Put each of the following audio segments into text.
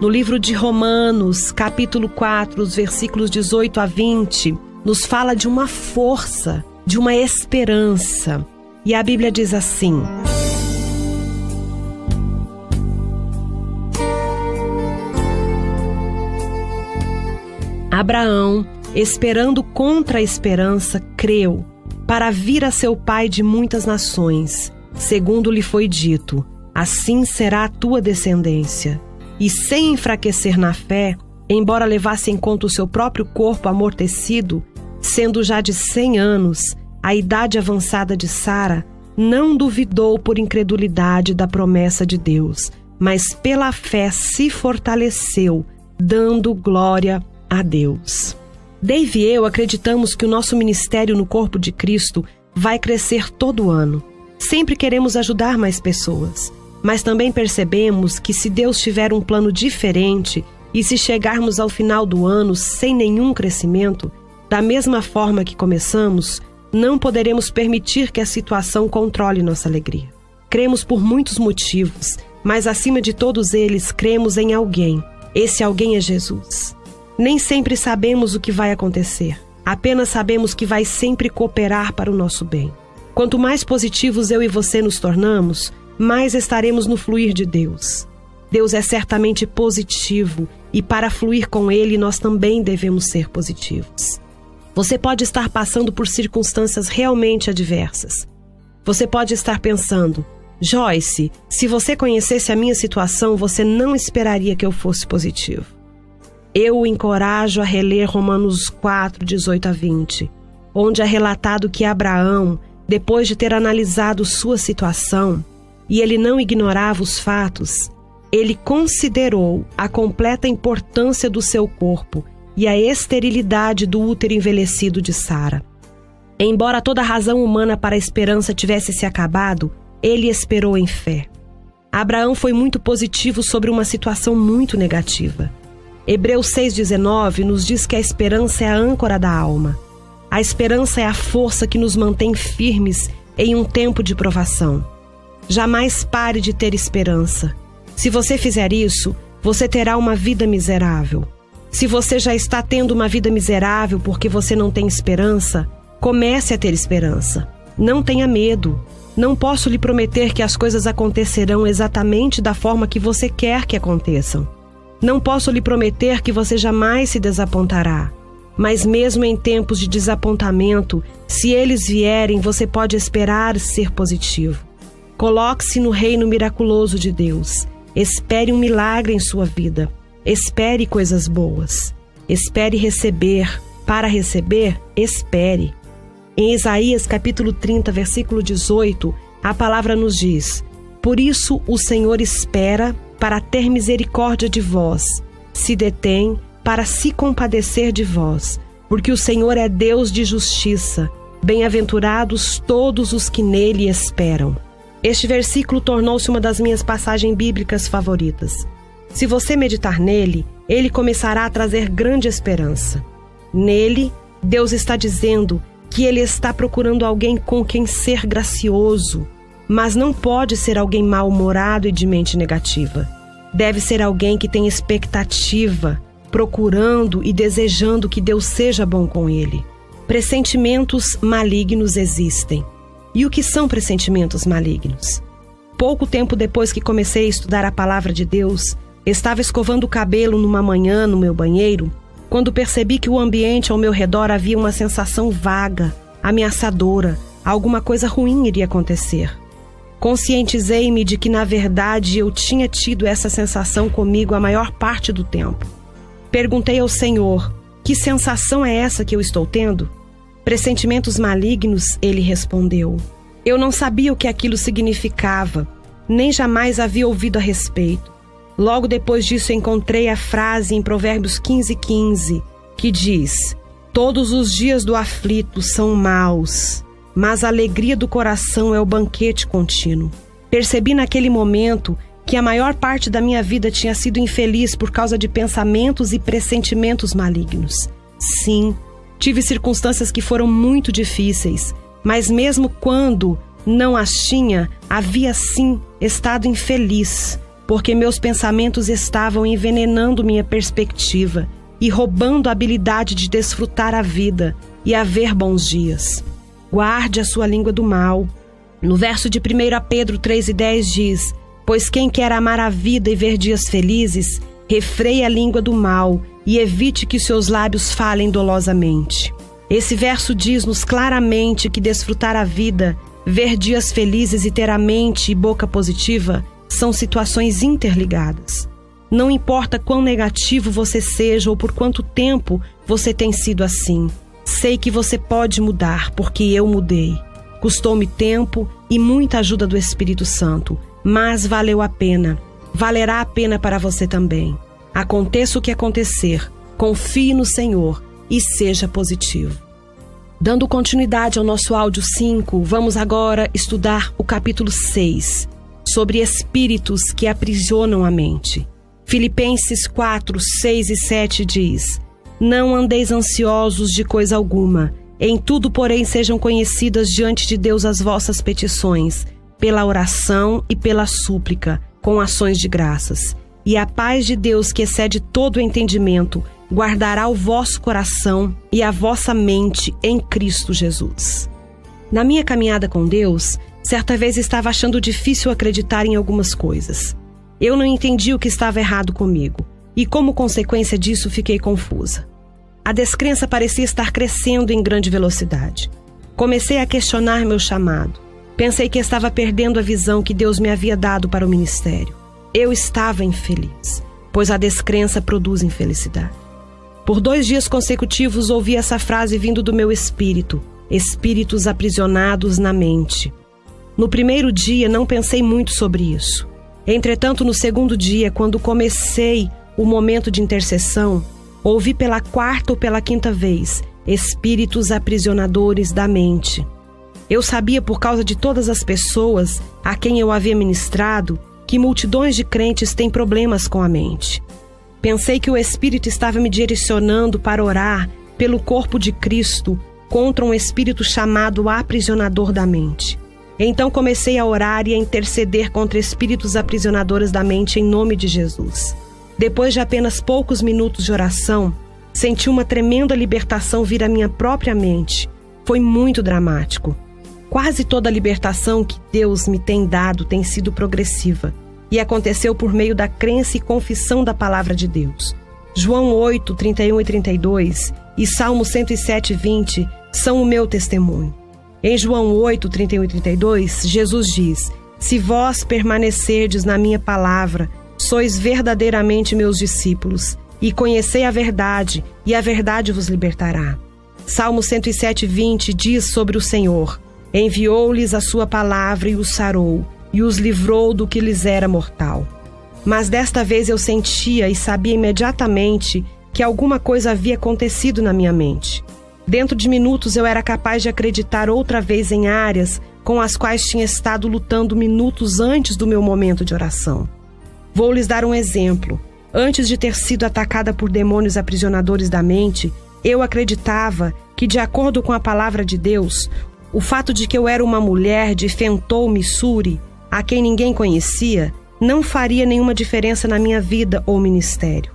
no livro de Romanos, capítulo 4, os versículos 18 a 20, nos fala de uma força, de uma esperança. E a Bíblia diz assim: Abraão, esperando contra a esperança, creu, para vir a seu pai de muitas nações, segundo lhe foi dito: assim será a tua descendência e sem enfraquecer na fé, embora levasse em conta o seu próprio corpo amortecido, sendo já de cem anos, a idade avançada de Sara, não duvidou por incredulidade da promessa de Deus, mas pela fé se fortaleceu, dando glória a Deus. Dave e eu acreditamos que o nosso ministério no corpo de Cristo vai crescer todo ano. Sempre queremos ajudar mais pessoas. Mas também percebemos que se Deus tiver um plano diferente e se chegarmos ao final do ano sem nenhum crescimento, da mesma forma que começamos, não poderemos permitir que a situação controle nossa alegria. Cremos por muitos motivos, mas acima de todos eles, cremos em alguém. Esse alguém é Jesus. Nem sempre sabemos o que vai acontecer, apenas sabemos que vai sempre cooperar para o nosso bem. Quanto mais positivos eu e você nos tornamos, mais estaremos no fluir de Deus. Deus é certamente positivo e para fluir com Ele nós também devemos ser positivos. Você pode estar passando por circunstâncias realmente adversas. Você pode estar pensando, Joyce, se você conhecesse a minha situação, você não esperaria que eu fosse positivo. Eu o encorajo a reler Romanos 4, 18 a 20, onde é relatado que Abraão, depois de ter analisado sua situação, e ele não ignorava os fatos, ele considerou a completa importância do seu corpo e a esterilidade do útero envelhecido de Sara. Embora toda a razão humana para a esperança tivesse se acabado, ele esperou em fé. Abraão foi muito positivo sobre uma situação muito negativa. Hebreus 6,19 nos diz que a esperança é a âncora da alma. A esperança é a força que nos mantém firmes em um tempo de provação. Jamais pare de ter esperança. Se você fizer isso, você terá uma vida miserável. Se você já está tendo uma vida miserável porque você não tem esperança, comece a ter esperança. Não tenha medo. Não posso lhe prometer que as coisas acontecerão exatamente da forma que você quer que aconteçam. Não posso lhe prometer que você jamais se desapontará. Mas, mesmo em tempos de desapontamento, se eles vierem, você pode esperar ser positivo. Coloque-se no reino miraculoso de Deus. Espere um milagre em sua vida. Espere coisas boas. Espere receber. Para receber, espere. Em Isaías capítulo 30, versículo 18, a palavra nos diz: Por isso o Senhor espera para ter misericórdia de vós, se detém para se compadecer de vós, porque o Senhor é Deus de justiça. Bem-aventurados todos os que nele esperam. Este versículo tornou-se uma das minhas passagens bíblicas favoritas. Se você meditar nele, ele começará a trazer grande esperança. Nele, Deus está dizendo que ele está procurando alguém com quem ser gracioso, mas não pode ser alguém mal-humorado e de mente negativa. Deve ser alguém que tem expectativa, procurando e desejando que Deus seja bom com ele. Pressentimentos malignos existem e o que são pressentimentos malignos? Pouco tempo depois que comecei a estudar a palavra de Deus, estava escovando o cabelo numa manhã no meu banheiro, quando percebi que o ambiente ao meu redor havia uma sensação vaga, ameaçadora, alguma coisa ruim iria acontecer. Conscientizei-me de que, na verdade, eu tinha tido essa sensação comigo a maior parte do tempo. Perguntei ao Senhor: que sensação é essa que eu estou tendo? Pressentimentos malignos, ele respondeu. Eu não sabia o que aquilo significava, nem jamais havia ouvido a respeito. Logo depois disso, encontrei a frase em Provérbios 15, 15, que diz: Todos os dias do aflito são maus, mas a alegria do coração é o banquete contínuo. Percebi naquele momento que a maior parte da minha vida tinha sido infeliz por causa de pensamentos e pressentimentos malignos. Sim, Tive circunstâncias que foram muito difíceis, mas mesmo quando não as tinha, havia sim estado infeliz, porque meus pensamentos estavam envenenando minha perspectiva e roubando a habilidade de desfrutar a vida e haver bons dias. Guarde a sua língua do mal. No verso de 1 Pedro 3,10 diz: Pois quem quer amar a vida e ver dias felizes, refreie a língua do mal e evite que seus lábios falem dolosamente. Esse verso diz-nos claramente que desfrutar a vida, ver dias felizes e ter a mente e boca positiva são situações interligadas. Não importa quão negativo você seja ou por quanto tempo você tem sido assim. Sei que você pode mudar, porque eu mudei. Custou-me tempo e muita ajuda do Espírito Santo, mas valeu a pena. Valerá a pena para você também. Aconteça o que acontecer, confie no Senhor e seja positivo. Dando continuidade ao nosso áudio 5, vamos agora estudar o capítulo 6, sobre espíritos que aprisionam a mente. Filipenses 4, 6 e 7 diz: Não andeis ansiosos de coisa alguma, em tudo, porém, sejam conhecidas diante de Deus as vossas petições, pela oração e pela súplica, com ações de graças. E a paz de Deus, que excede todo o entendimento, guardará o vosso coração e a vossa mente em Cristo Jesus. Na minha caminhada com Deus, certa vez estava achando difícil acreditar em algumas coisas. Eu não entendi o que estava errado comigo e, como consequência disso, fiquei confusa. A descrença parecia estar crescendo em grande velocidade. Comecei a questionar meu chamado. Pensei que estava perdendo a visão que Deus me havia dado para o ministério. Eu estava infeliz, pois a descrença produz infelicidade. Por dois dias consecutivos ouvi essa frase vindo do meu espírito: espíritos aprisionados na mente. No primeiro dia não pensei muito sobre isso. Entretanto, no segundo dia, quando comecei o momento de intercessão, ouvi pela quarta ou pela quinta vez espíritos aprisionadores da mente. Eu sabia por causa de todas as pessoas a quem eu havia ministrado que multidões de crentes têm problemas com a mente. Pensei que o Espírito estava me direcionando para orar pelo corpo de Cristo contra um espírito chamado aprisionador da mente. Então comecei a orar e a interceder contra espíritos aprisionadores da mente em nome de Jesus. Depois de apenas poucos minutos de oração, senti uma tremenda libertação vir à minha própria mente. Foi muito dramático. Quase toda a libertação que Deus me tem dado tem sido progressiva e aconteceu por meio da crença e confissão da palavra de Deus. João 8, 31 e 32 e Salmo 107, 20 são o meu testemunho. Em João 8, 31 e 32, Jesus diz: Se vós permanecerdes na minha palavra, sois verdadeiramente meus discípulos, e conhecei a verdade, e a verdade vos libertará. Salmo 107, 20 diz sobre o Senhor: Enviou-lhes a sua palavra e os sarou e os livrou do que lhes era mortal. Mas desta vez eu sentia e sabia imediatamente que alguma coisa havia acontecido na minha mente. Dentro de minutos eu era capaz de acreditar outra vez em áreas com as quais tinha estado lutando minutos antes do meu momento de oração. Vou lhes dar um exemplo. Antes de ter sido atacada por demônios aprisionadores da mente, eu acreditava que, de acordo com a palavra de Deus, o fato de que eu era uma mulher de Fentou, Missouri, a quem ninguém conhecia, não faria nenhuma diferença na minha vida ou ministério.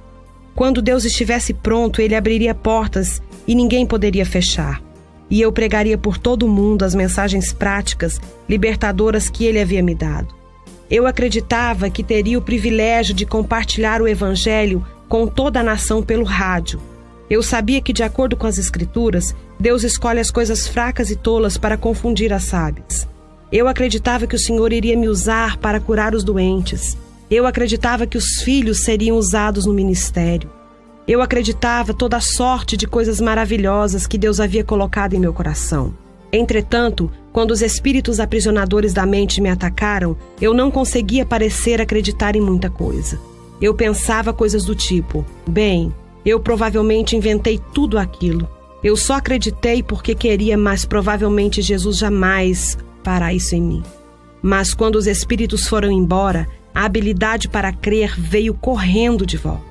Quando Deus estivesse pronto, ele abriria portas e ninguém poderia fechar. E eu pregaria por todo o mundo as mensagens práticas, libertadoras que ele havia me dado. Eu acreditava que teria o privilégio de compartilhar o evangelho com toda a nação pelo rádio. Eu sabia que, de acordo com as Escrituras, Deus escolhe as coisas fracas e tolas para confundir as sábias. Eu acreditava que o Senhor iria me usar para curar os doentes. Eu acreditava que os filhos seriam usados no ministério. Eu acreditava toda sorte de coisas maravilhosas que Deus havia colocado em meu coração. Entretanto, quando os espíritos aprisionadores da mente me atacaram, eu não conseguia parecer acreditar em muita coisa. Eu pensava coisas do tipo: bem, eu provavelmente inventei tudo aquilo. Eu só acreditei porque queria, mas provavelmente Jesus jamais fará isso em mim. Mas quando os espíritos foram embora, a habilidade para crer veio correndo de volta.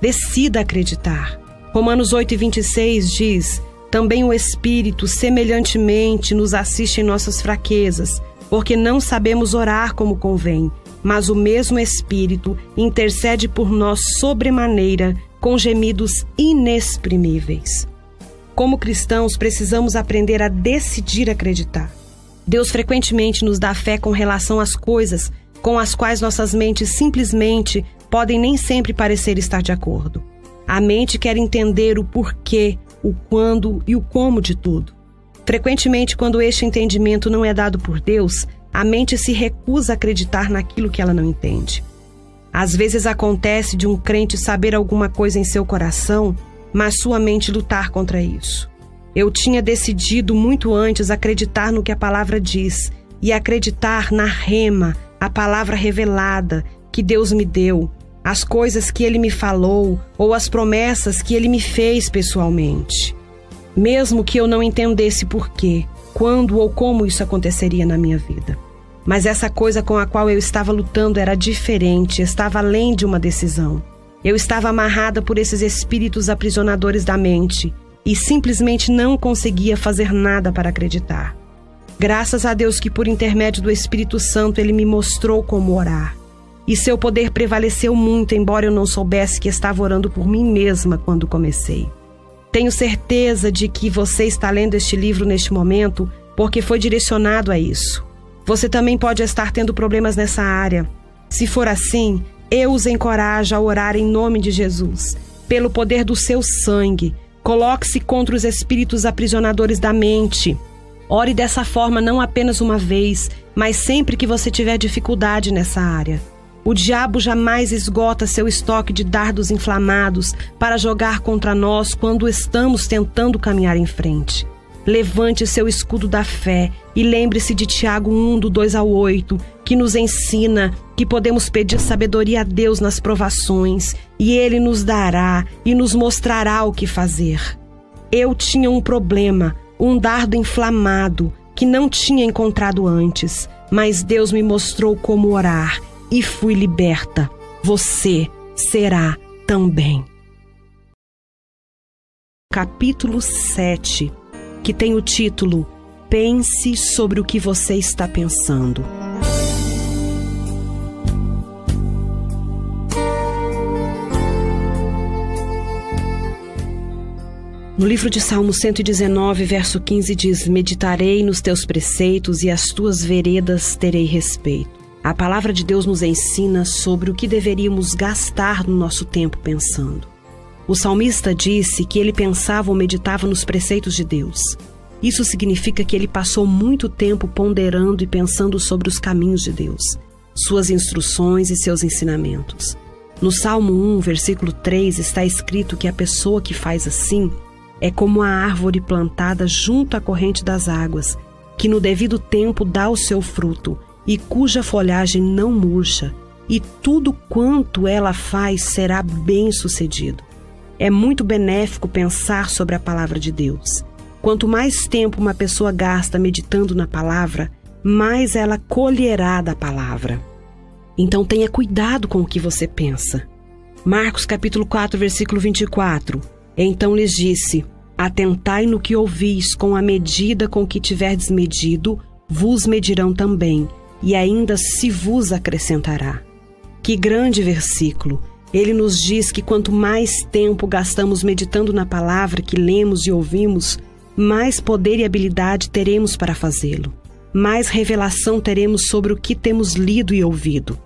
Decida acreditar. Romanos 8 e 26 diz: Também o Espírito, semelhantemente, nos assiste em nossas fraquezas, porque não sabemos orar como convém, mas o mesmo Espírito intercede por nós sobremaneira com gemidos inexprimíveis. Como cristãos, precisamos aprender a decidir acreditar. Deus frequentemente nos dá fé com relação às coisas com as quais nossas mentes simplesmente podem nem sempre parecer estar de acordo. A mente quer entender o porquê, o quando e o como de tudo. Frequentemente, quando este entendimento não é dado por Deus, a mente se recusa a acreditar naquilo que ela não entende. Às vezes acontece de um crente saber alguma coisa em seu coração, mas sua mente lutar contra isso. Eu tinha decidido muito antes acreditar no que a palavra diz e acreditar na rema, a palavra revelada que Deus me deu, as coisas que ele me falou ou as promessas que ele me fez pessoalmente. Mesmo que eu não entendesse porquê, quando ou como isso aconteceria na minha vida. Mas essa coisa com a qual eu estava lutando era diferente, estava além de uma decisão. Eu estava amarrada por esses espíritos aprisionadores da mente e simplesmente não conseguia fazer nada para acreditar. Graças a Deus que, por intermédio do Espírito Santo, ele me mostrou como orar. E seu poder prevaleceu muito, embora eu não soubesse que estava orando por mim mesma quando comecei. Tenho certeza de que você está lendo este livro neste momento porque foi direcionado a isso. Você também pode estar tendo problemas nessa área. Se for assim, eu os encorajo a orar em nome de Jesus, pelo poder do seu sangue. Coloque-se contra os espíritos aprisionadores da mente. Ore dessa forma não apenas uma vez, mas sempre que você tiver dificuldade nessa área. O diabo jamais esgota seu estoque de dardos inflamados para jogar contra nós quando estamos tentando caminhar em frente. Levante seu escudo da fé e lembre-se de Tiago 1, do 2 ao 8, que nos ensina que podemos pedir sabedoria a Deus nas provações e Ele nos dará e nos mostrará o que fazer. Eu tinha um problema, um dardo inflamado que não tinha encontrado antes, mas Deus me mostrou como orar e fui liberta. Você será também. Capítulo 7, que tem o título Pense sobre o que você está pensando. No livro de Salmo 119, verso 15 diz: Meditarei nos teus preceitos e as tuas veredas terei respeito. A palavra de Deus nos ensina sobre o que deveríamos gastar no nosso tempo pensando. O salmista disse que ele pensava ou meditava nos preceitos de Deus. Isso significa que ele passou muito tempo ponderando e pensando sobre os caminhos de Deus, suas instruções e seus ensinamentos. No Salmo 1, versículo 3, está escrito que a pessoa que faz assim é como a árvore plantada junto à corrente das águas, que no devido tempo dá o seu fruto e cuja folhagem não murcha, e tudo quanto ela faz será bem-sucedido. É muito benéfico pensar sobre a palavra de Deus. Quanto mais tempo uma pessoa gasta meditando na palavra, mais ela colherá da palavra. Então tenha cuidado com o que você pensa. Marcos capítulo 4, versículo 24. Então lhes disse: Atentai no que ouvis, com a medida com que tiverdes medido, vos medirão também e ainda se vos acrescentará. Que grande versículo! Ele nos diz que quanto mais tempo gastamos meditando na palavra que lemos e ouvimos, mais poder e habilidade teremos para fazê-lo. Mais revelação teremos sobre o que temos lido e ouvido.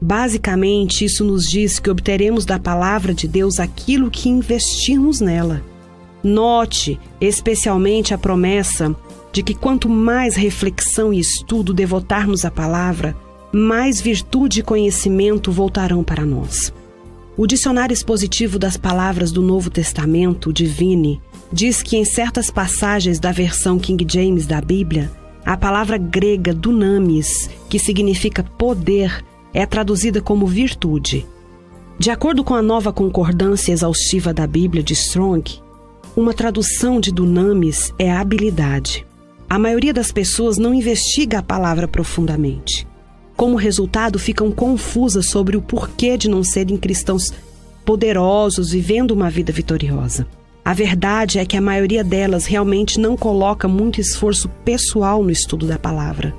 Basicamente, isso nos diz que obteremos da palavra de Deus aquilo que investirmos nela. Note especialmente a promessa de que quanto mais reflexão e estudo devotarmos à palavra, mais virtude e conhecimento voltarão para nós. O dicionário expositivo das palavras do Novo Testamento, Divine, diz que em certas passagens da versão King James da Bíblia, a palavra grega dunamis, que significa poder, é traduzida como virtude. De acordo com a nova concordância exaustiva da Bíblia de Strong, uma tradução de dunamis é habilidade. A maioria das pessoas não investiga a palavra profundamente. Como resultado, ficam confusas sobre o porquê de não serem cristãos poderosos vivendo uma vida vitoriosa. A verdade é que a maioria delas realmente não coloca muito esforço pessoal no estudo da palavra.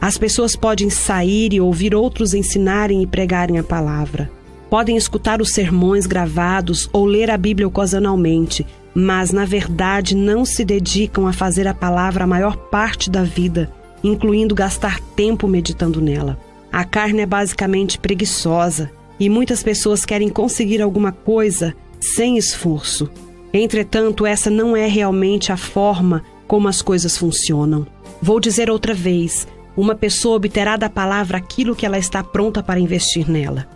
As pessoas podem sair e ouvir outros ensinarem e pregarem a palavra. Podem escutar os sermões gravados ou ler a Bíblia ocasionalmente, mas na verdade não se dedicam a fazer a palavra a maior parte da vida, incluindo gastar tempo meditando nela. A carne é basicamente preguiçosa e muitas pessoas querem conseguir alguma coisa sem esforço. Entretanto, essa não é realmente a forma como as coisas funcionam. Vou dizer outra vez: uma pessoa obterá da palavra aquilo que ela está pronta para investir nela.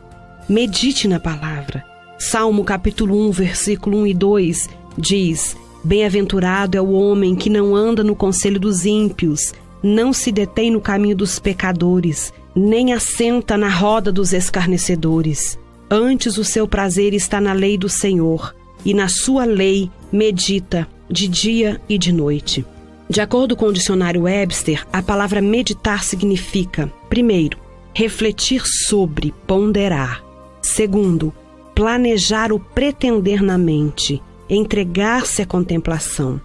Medite na palavra. Salmo capítulo 1, versículo 1 e 2 diz: Bem-aventurado é o homem que não anda no conselho dos ímpios, não se detém no caminho dos pecadores, nem assenta na roda dos escarnecedores. Antes o seu prazer está na lei do Senhor, e na sua lei medita de dia e de noite. De acordo com o dicionário Webster, a palavra meditar significa, primeiro, refletir sobre, ponderar. Segundo, planejar o pretender na mente, entregar-se à contemplação.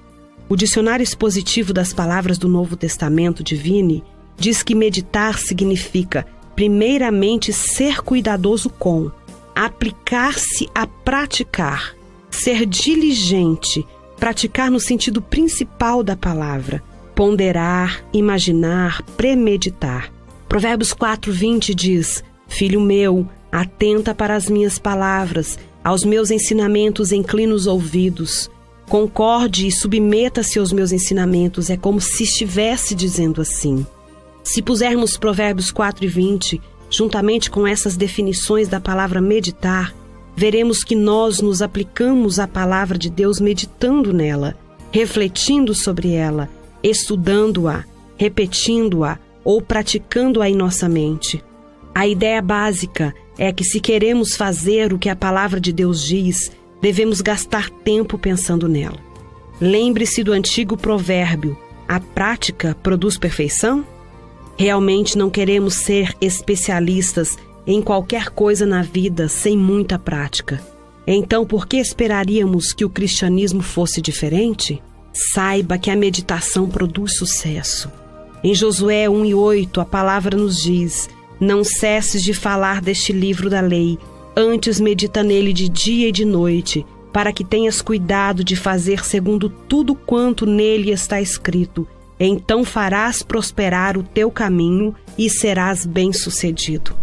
O dicionário expositivo das palavras do Novo Testamento de Vini diz que meditar significa, primeiramente, ser cuidadoso com, aplicar-se a praticar, ser diligente, praticar no sentido principal da palavra, ponderar, imaginar, premeditar. Provérbios 4:20 diz: Filho meu, atenta para as minhas palavras, aos meus ensinamentos inclina os ouvidos. Concorde e submeta-se aos meus ensinamentos, é como se estivesse dizendo assim. Se pusermos Provérbios 4 e 20, juntamente com essas definições da palavra meditar, veremos que nós nos aplicamos à palavra de Deus meditando nela, refletindo sobre ela, estudando-a, repetindo-a ou praticando-a em nossa mente. A ideia básica é que, se queremos fazer o que a palavra de Deus diz, devemos gastar tempo pensando nela. Lembre-se do antigo provérbio: a prática produz perfeição? Realmente não queremos ser especialistas em qualquer coisa na vida sem muita prática. Então, por que esperaríamos que o cristianismo fosse diferente? Saiba que a meditação produz sucesso. Em Josué 1 e 8, a palavra nos diz: Não cesses de falar deste livro da lei, antes medita nele de dia e de noite, para que tenhas cuidado de fazer segundo tudo quanto nele está escrito então farás prosperar o teu caminho e serás bem-sucedido.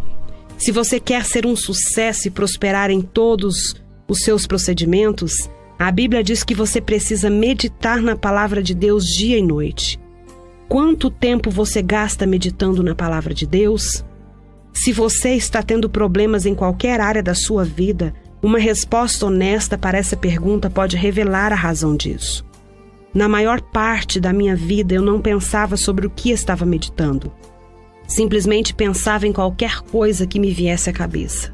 Se você quer ser um sucesso e prosperar em todos os seus procedimentos, a Bíblia diz que você precisa meditar na palavra de Deus dia e noite. Quanto tempo você gasta meditando na palavra de Deus? Se você está tendo problemas em qualquer área da sua vida, uma resposta honesta para essa pergunta pode revelar a razão disso. Na maior parte da minha vida eu não pensava sobre o que estava meditando. Simplesmente pensava em qualquer coisa que me viesse à cabeça.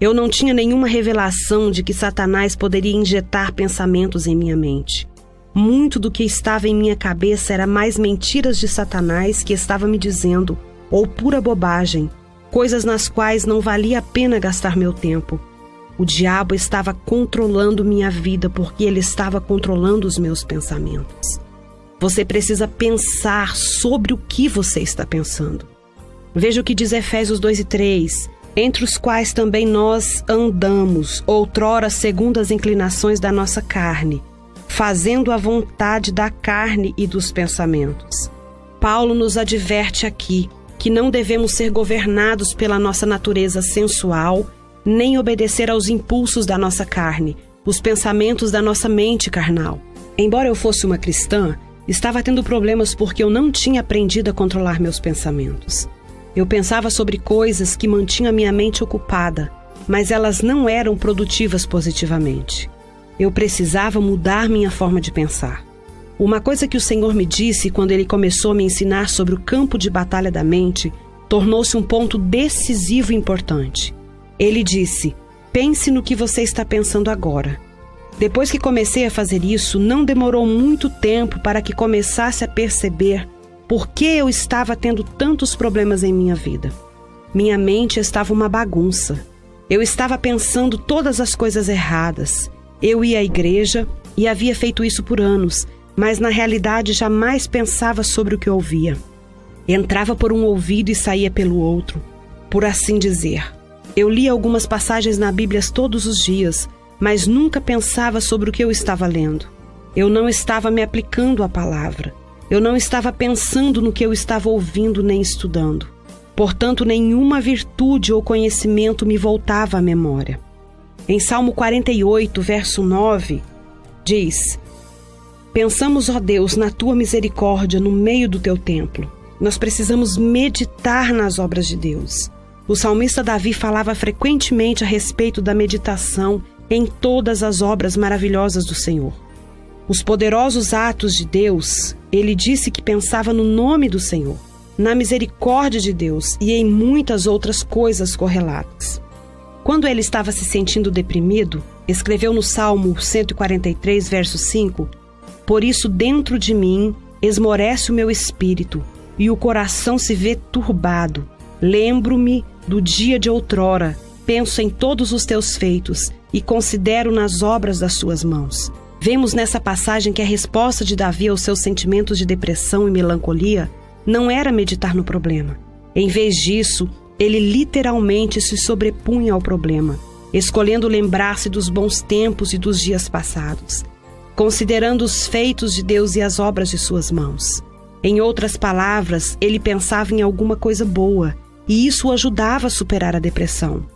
Eu não tinha nenhuma revelação de que Satanás poderia injetar pensamentos em minha mente. Muito do que estava em minha cabeça era mais mentiras de Satanás que estava me dizendo, ou pura bobagem, coisas nas quais não valia a pena gastar meu tempo o diabo estava controlando minha vida porque ele estava controlando os meus pensamentos. Você precisa pensar sobre o que você está pensando. Veja o que diz Efésios 2 e 3, entre os quais também nós andamos, outrora segundo as inclinações da nossa carne, fazendo a vontade da carne e dos pensamentos. Paulo nos adverte aqui que não devemos ser governados pela nossa natureza sensual nem obedecer aos impulsos da nossa carne, os pensamentos da nossa mente carnal. Embora eu fosse uma cristã, estava tendo problemas porque eu não tinha aprendido a controlar meus pensamentos. Eu pensava sobre coisas que mantinham a minha mente ocupada, mas elas não eram produtivas positivamente. Eu precisava mudar minha forma de pensar. Uma coisa que o Senhor me disse quando ele começou a me ensinar sobre o campo de batalha da mente tornou-se um ponto decisivo e importante. Ele disse: Pense no que você está pensando agora. Depois que comecei a fazer isso, não demorou muito tempo para que começasse a perceber por que eu estava tendo tantos problemas em minha vida. Minha mente estava uma bagunça. Eu estava pensando todas as coisas erradas. Eu ia à igreja e havia feito isso por anos, mas na realidade jamais pensava sobre o que ouvia. Entrava por um ouvido e saía pelo outro, por assim dizer. Eu lia algumas passagens na Bíblia todos os dias, mas nunca pensava sobre o que eu estava lendo. Eu não estava me aplicando à palavra. Eu não estava pensando no que eu estava ouvindo nem estudando. Portanto, nenhuma virtude ou conhecimento me voltava à memória. Em Salmo 48, verso 9, diz: Pensamos, ó Deus, na tua misericórdia no meio do teu templo. Nós precisamos meditar nas obras de Deus. O salmista Davi falava frequentemente a respeito da meditação em todas as obras maravilhosas do Senhor. Os poderosos atos de Deus, ele disse que pensava no nome do Senhor, na misericórdia de Deus e em muitas outras coisas correlatas. Quando ele estava se sentindo deprimido, escreveu no Salmo 143, verso 5: Por isso dentro de mim esmorece o meu espírito e o coração se vê turbado. Lembro-me do dia de outrora, penso em todos os teus feitos e considero nas obras das suas mãos. Vemos nessa passagem que a resposta de Davi aos seus sentimentos de depressão e melancolia não era meditar no problema. Em vez disso, ele literalmente se sobrepunha ao problema, escolhendo lembrar-se dos bons tempos e dos dias passados, considerando os feitos de Deus e as obras de suas mãos. Em outras palavras, ele pensava em alguma coisa boa, e isso o ajudava a superar a depressão.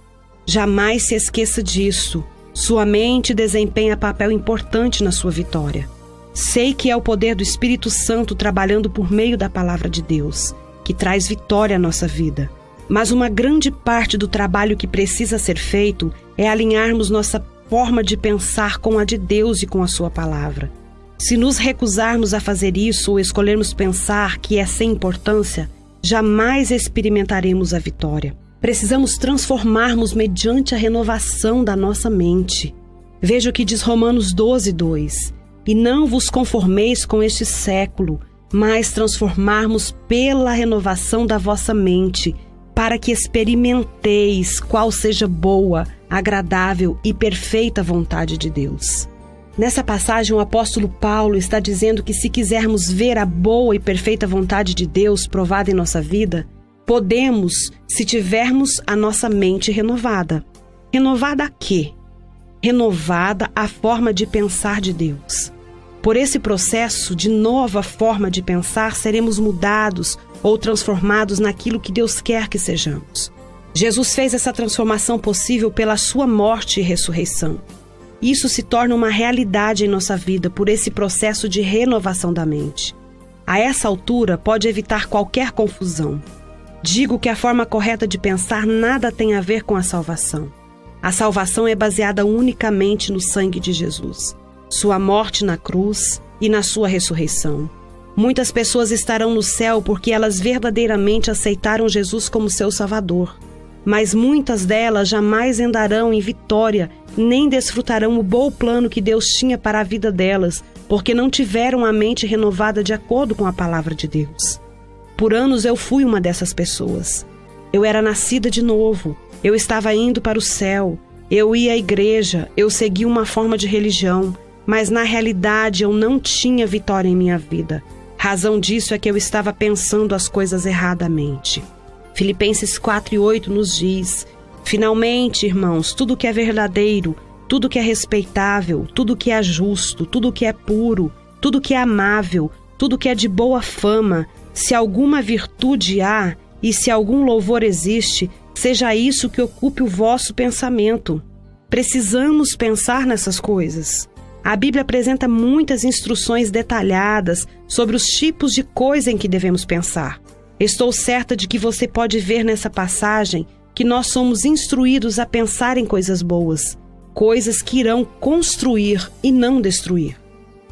Jamais se esqueça disso. Sua mente desempenha papel importante na sua vitória. Sei que é o poder do Espírito Santo trabalhando por meio da palavra de Deus que traz vitória à nossa vida. Mas uma grande parte do trabalho que precisa ser feito é alinharmos nossa forma de pensar com a de Deus e com a Sua palavra. Se nos recusarmos a fazer isso ou escolhermos pensar que é sem importância, jamais experimentaremos a vitória. Precisamos transformarmos mediante a renovação da nossa mente. Veja o que diz Romanos 12, 2. E não vos conformeis com este século, mas transformarmos pela renovação da vossa mente, para que experimenteis qual seja boa, agradável e perfeita vontade de Deus. Nessa passagem, o apóstolo Paulo está dizendo que se quisermos ver a boa e perfeita vontade de Deus provada em nossa vida, Podemos se tivermos a nossa mente renovada. Renovada a quê? Renovada a forma de pensar de Deus. Por esse processo de nova forma de pensar, seremos mudados ou transformados naquilo que Deus quer que sejamos. Jesus fez essa transformação possível pela sua morte e ressurreição. Isso se torna uma realidade em nossa vida por esse processo de renovação da mente. A essa altura, pode evitar qualquer confusão. Digo que a forma correta de pensar nada tem a ver com a salvação. A salvação é baseada unicamente no sangue de Jesus, sua morte na cruz e na sua ressurreição. Muitas pessoas estarão no céu porque elas verdadeiramente aceitaram Jesus como seu Salvador. Mas muitas delas jamais andarão em vitória, nem desfrutarão o bom plano que Deus tinha para a vida delas, porque não tiveram a mente renovada de acordo com a palavra de Deus. Por anos eu fui uma dessas pessoas. Eu era nascida de novo, eu estava indo para o céu, eu ia à igreja, eu seguia uma forma de religião, mas na realidade eu não tinha vitória em minha vida. Razão disso é que eu estava pensando as coisas erradamente. Filipenses 4 e 8 nos diz: Finalmente, irmãos, tudo que é verdadeiro, tudo que é respeitável, tudo que é justo, tudo que é puro, tudo que é amável, tudo que é de boa fama, se alguma virtude há e se algum louvor existe, seja isso que ocupe o vosso pensamento. Precisamos pensar nessas coisas. A Bíblia apresenta muitas instruções detalhadas sobre os tipos de coisa em que devemos pensar. Estou certa de que você pode ver nessa passagem que nós somos instruídos a pensar em coisas boas, coisas que irão construir e não destruir.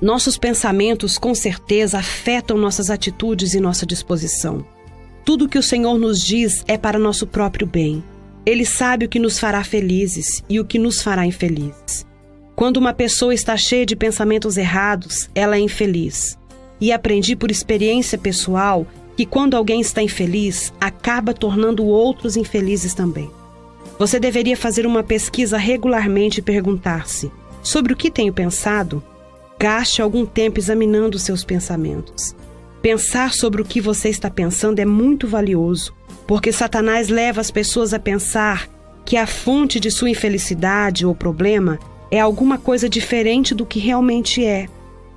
Nossos pensamentos, com certeza, afetam nossas atitudes e nossa disposição. Tudo que o Senhor nos diz é para nosso próprio bem. Ele sabe o que nos fará felizes e o que nos fará infelizes. Quando uma pessoa está cheia de pensamentos errados, ela é infeliz. E aprendi por experiência pessoal que quando alguém está infeliz, acaba tornando outros infelizes também. Você deveria fazer uma pesquisa regularmente e perguntar-se: sobre o que tenho pensado? Gaste algum tempo examinando seus pensamentos. Pensar sobre o que você está pensando é muito valioso, porque Satanás leva as pessoas a pensar que a fonte de sua infelicidade ou problema é alguma coisa diferente do que realmente é.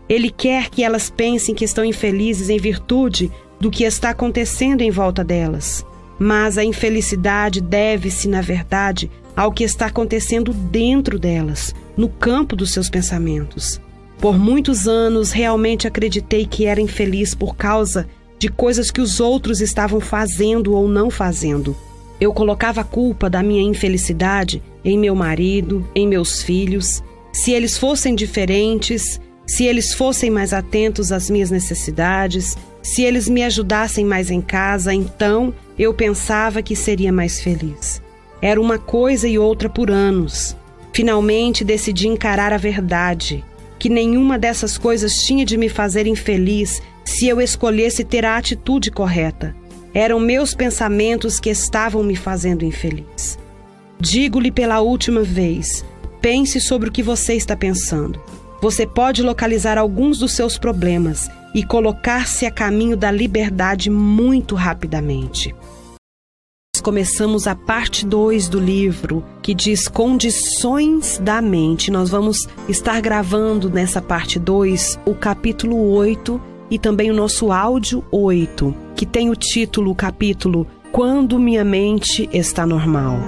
Ele quer que elas pensem que estão infelizes em virtude do que está acontecendo em volta delas. Mas a infelicidade deve-se, na verdade, ao que está acontecendo dentro delas, no campo dos seus pensamentos. Por muitos anos realmente acreditei que era infeliz por causa de coisas que os outros estavam fazendo ou não fazendo. Eu colocava a culpa da minha infelicidade em meu marido, em meus filhos. Se eles fossem diferentes, se eles fossem mais atentos às minhas necessidades, se eles me ajudassem mais em casa, então eu pensava que seria mais feliz. Era uma coisa e outra por anos. Finalmente decidi encarar a verdade que nenhuma dessas coisas tinha de me fazer infeliz se eu escolhesse ter a atitude correta. Eram meus pensamentos que estavam me fazendo infeliz. Digo-lhe pela última vez: pense sobre o que você está pensando. Você pode localizar alguns dos seus problemas e colocar-se a caminho da liberdade muito rapidamente começamos a parte 2 do livro, que diz Condições da Mente. Nós vamos estar gravando nessa parte 2 o capítulo 8 e também o nosso áudio 8, que tem o título, o capítulo Quando Minha Mente Está Normal.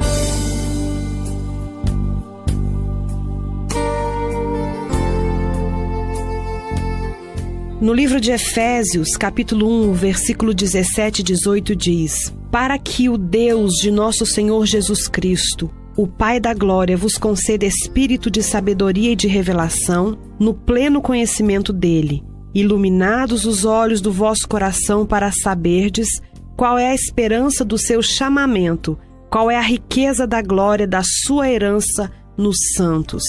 No livro de Efésios, capítulo 1, versículo 17 e 18 diz: Para que o Deus de nosso Senhor Jesus Cristo, o Pai da glória, vos conceda espírito de sabedoria e de revelação, no pleno conhecimento dele, iluminados os olhos do vosso coração para saberdes qual é a esperança do seu chamamento, qual é a riqueza da glória da sua herança nos santos.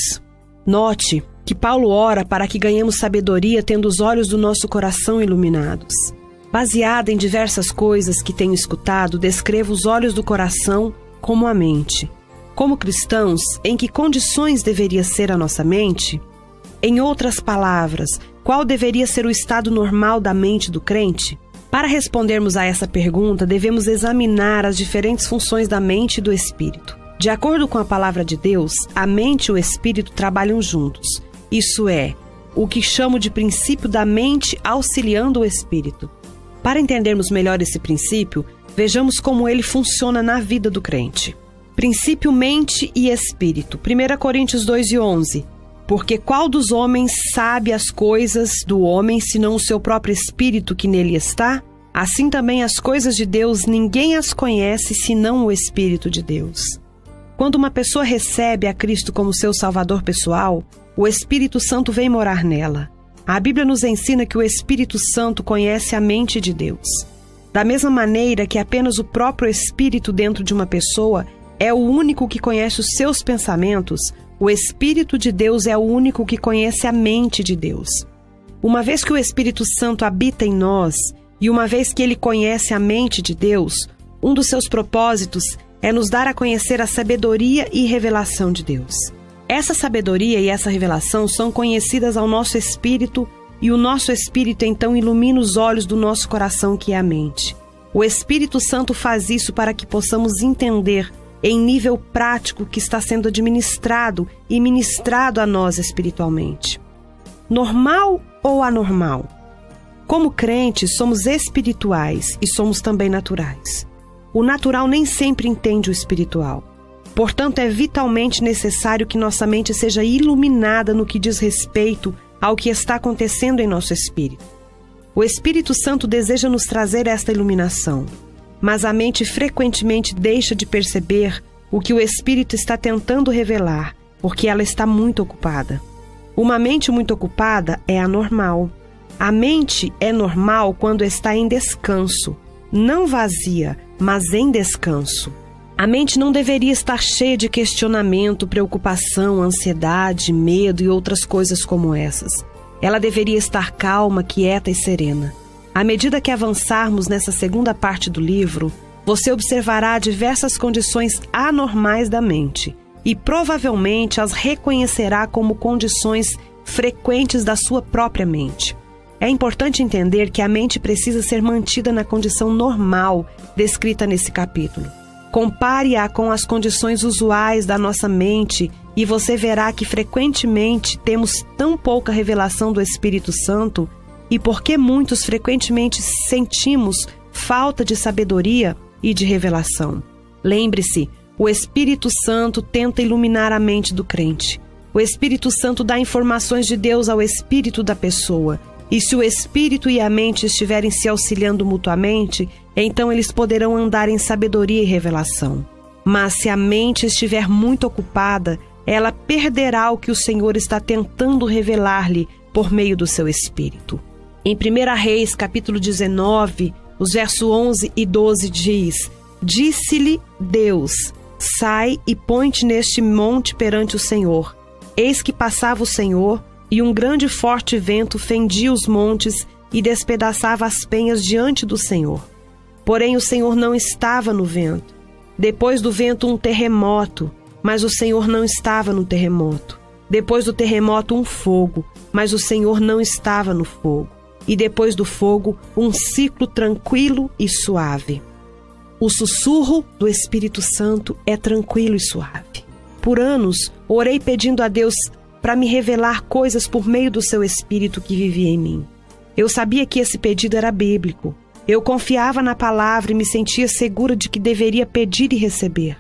Note que Paulo ora para que ganhemos sabedoria tendo os olhos do nosso coração iluminados. Baseada em diversas coisas que tenho escutado, descrevo os olhos do coração como a mente. Como cristãos, em que condições deveria ser a nossa mente? Em outras palavras, qual deveria ser o estado normal da mente do crente? Para respondermos a essa pergunta, devemos examinar as diferentes funções da mente e do espírito. De acordo com a palavra de Deus, a mente e o espírito trabalham juntos. Isso é, o que chamo de princípio da mente auxiliando o espírito. Para entendermos melhor esse princípio, vejamos como ele funciona na vida do crente. Princípio mente e espírito. 1 Coríntios 2 e 11. Porque qual dos homens sabe as coisas do homem senão o seu próprio espírito que nele está? Assim também as coisas de Deus ninguém as conhece senão o Espírito de Deus. Quando uma pessoa recebe a Cristo como seu Salvador pessoal, o Espírito Santo vem morar nela. A Bíblia nos ensina que o Espírito Santo conhece a mente de Deus. Da mesma maneira que apenas o próprio Espírito dentro de uma pessoa é o único que conhece os seus pensamentos, o Espírito de Deus é o único que conhece a mente de Deus. Uma vez que o Espírito Santo habita em nós e uma vez que ele conhece a mente de Deus, um dos seus propósitos é nos dar a conhecer a sabedoria e revelação de Deus. Essa sabedoria e essa revelação são conhecidas ao nosso espírito e o nosso espírito então ilumina os olhos do nosso coração, que é a mente. O Espírito Santo faz isso para que possamos entender em nível prático que está sendo administrado e ministrado a nós espiritualmente. Normal ou anormal? Como crentes, somos espirituais e somos também naturais. O natural nem sempre entende o espiritual. Portanto, é vitalmente necessário que nossa mente seja iluminada no que diz respeito ao que está acontecendo em nosso espírito. O Espírito Santo deseja nos trazer esta iluminação, mas a mente frequentemente deixa de perceber o que o Espírito está tentando revelar, porque ela está muito ocupada. Uma mente muito ocupada é anormal. A mente é normal quando está em descanso, não vazia, mas em descanso. A mente não deveria estar cheia de questionamento, preocupação, ansiedade, medo e outras coisas como essas. Ela deveria estar calma, quieta e serena. À medida que avançarmos nessa segunda parte do livro, você observará diversas condições anormais da mente e provavelmente as reconhecerá como condições frequentes da sua própria mente. É importante entender que a mente precisa ser mantida na condição normal descrita nesse capítulo. Compare-a com as condições usuais da nossa mente e você verá que frequentemente temos tão pouca revelação do Espírito Santo e porque muitos frequentemente sentimos falta de sabedoria e de revelação. Lembre-se, o Espírito Santo tenta iluminar a mente do crente. O Espírito Santo dá informações de Deus ao espírito da pessoa e se o espírito e a mente estiverem se auxiliando mutuamente, então eles poderão andar em sabedoria e revelação. Mas se a mente estiver muito ocupada, ela perderá o que o Senhor está tentando revelar-lhe por meio do seu espírito. Em 1 Reis, capítulo 19, os versos 11 e 12 diz: Disse-lhe Deus: Sai e põe-te neste monte perante o Senhor. Eis que passava o Senhor e um grande forte vento fendia os montes e despedaçava as penhas diante do Senhor. Porém, o Senhor não estava no vento. Depois do vento, um terremoto, mas o Senhor não estava no terremoto. Depois do terremoto, um fogo, mas o Senhor não estava no fogo. E depois do fogo, um ciclo tranquilo e suave. O sussurro do Espírito Santo é tranquilo e suave. Por anos, orei pedindo a Deus para me revelar coisas por meio do seu espírito que vivia em mim. Eu sabia que esse pedido era bíblico. Eu confiava na palavra e me sentia segura de que deveria pedir e receber.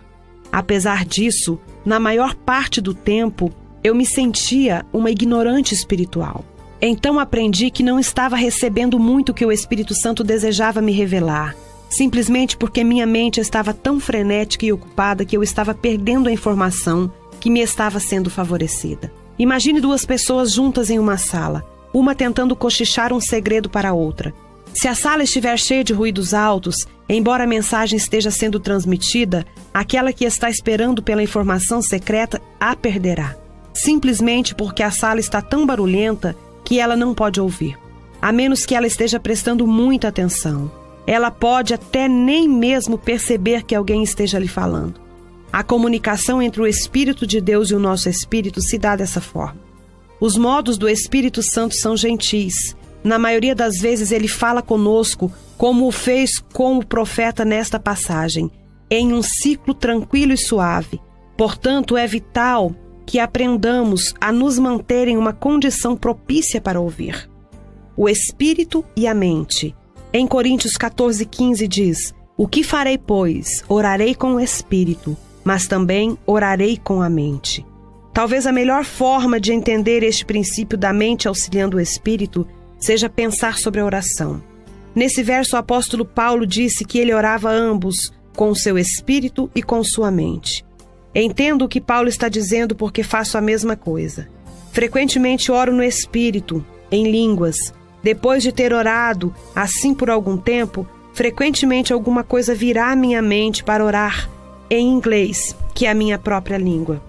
Apesar disso, na maior parte do tempo, eu me sentia uma ignorante espiritual. Então aprendi que não estava recebendo muito que o Espírito Santo desejava me revelar, simplesmente porque minha mente estava tão frenética e ocupada que eu estava perdendo a informação que me estava sendo favorecida. Imagine duas pessoas juntas em uma sala, uma tentando cochichar um segredo para a outra. Se a sala estiver cheia de ruídos altos, embora a mensagem esteja sendo transmitida, aquela que está esperando pela informação secreta a perderá. Simplesmente porque a sala está tão barulhenta que ela não pode ouvir. A menos que ela esteja prestando muita atenção. Ela pode até nem mesmo perceber que alguém esteja lhe falando. A comunicação entre o Espírito de Deus e o nosso espírito se dá dessa forma. Os modos do Espírito Santo são gentis. Na maioria das vezes ele fala conosco, como o fez com o profeta nesta passagem, em um ciclo tranquilo e suave. Portanto, é vital que aprendamos a nos manter em uma condição propícia para ouvir. O espírito e a mente. Em Coríntios 14:15 diz: O que farei, pois? Orarei com o espírito mas também orarei com a mente. Talvez a melhor forma de entender este princípio da mente auxiliando o espírito seja pensar sobre a oração. Nesse verso, o apóstolo Paulo disse que ele orava ambos, com seu espírito e com sua mente. Entendo o que Paulo está dizendo porque faço a mesma coisa. Frequentemente oro no espírito, em línguas. Depois de ter orado assim por algum tempo, frequentemente alguma coisa virá à minha mente para orar em inglês, que é a minha própria língua.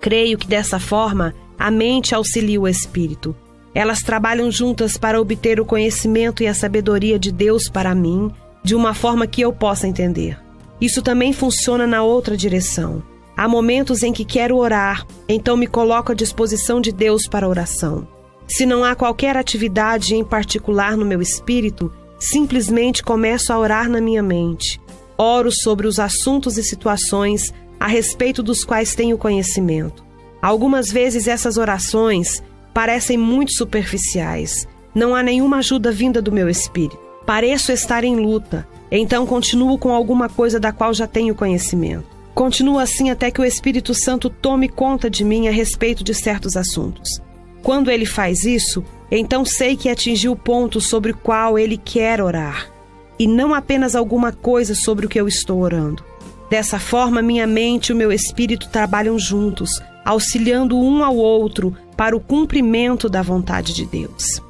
Creio que dessa forma a mente auxilia o espírito. Elas trabalham juntas para obter o conhecimento e a sabedoria de Deus para mim de uma forma que eu possa entender. Isso também funciona na outra direção. Há momentos em que quero orar, então me coloco à disposição de Deus para oração. Se não há qualquer atividade em particular no meu espírito, simplesmente começo a orar na minha mente. Oro sobre os assuntos e situações a respeito dos quais tenho conhecimento. Algumas vezes essas orações parecem muito superficiais. Não há nenhuma ajuda vinda do meu espírito. Pareço estar em luta, então continuo com alguma coisa da qual já tenho conhecimento. Continuo assim até que o Espírito Santo tome conta de mim a respeito de certos assuntos. Quando ele faz isso, então sei que atingi o ponto sobre o qual ele quer orar e não apenas alguma coisa sobre o que eu estou orando. Dessa forma, minha mente e o meu espírito trabalham juntos, auxiliando um ao outro para o cumprimento da vontade de Deus.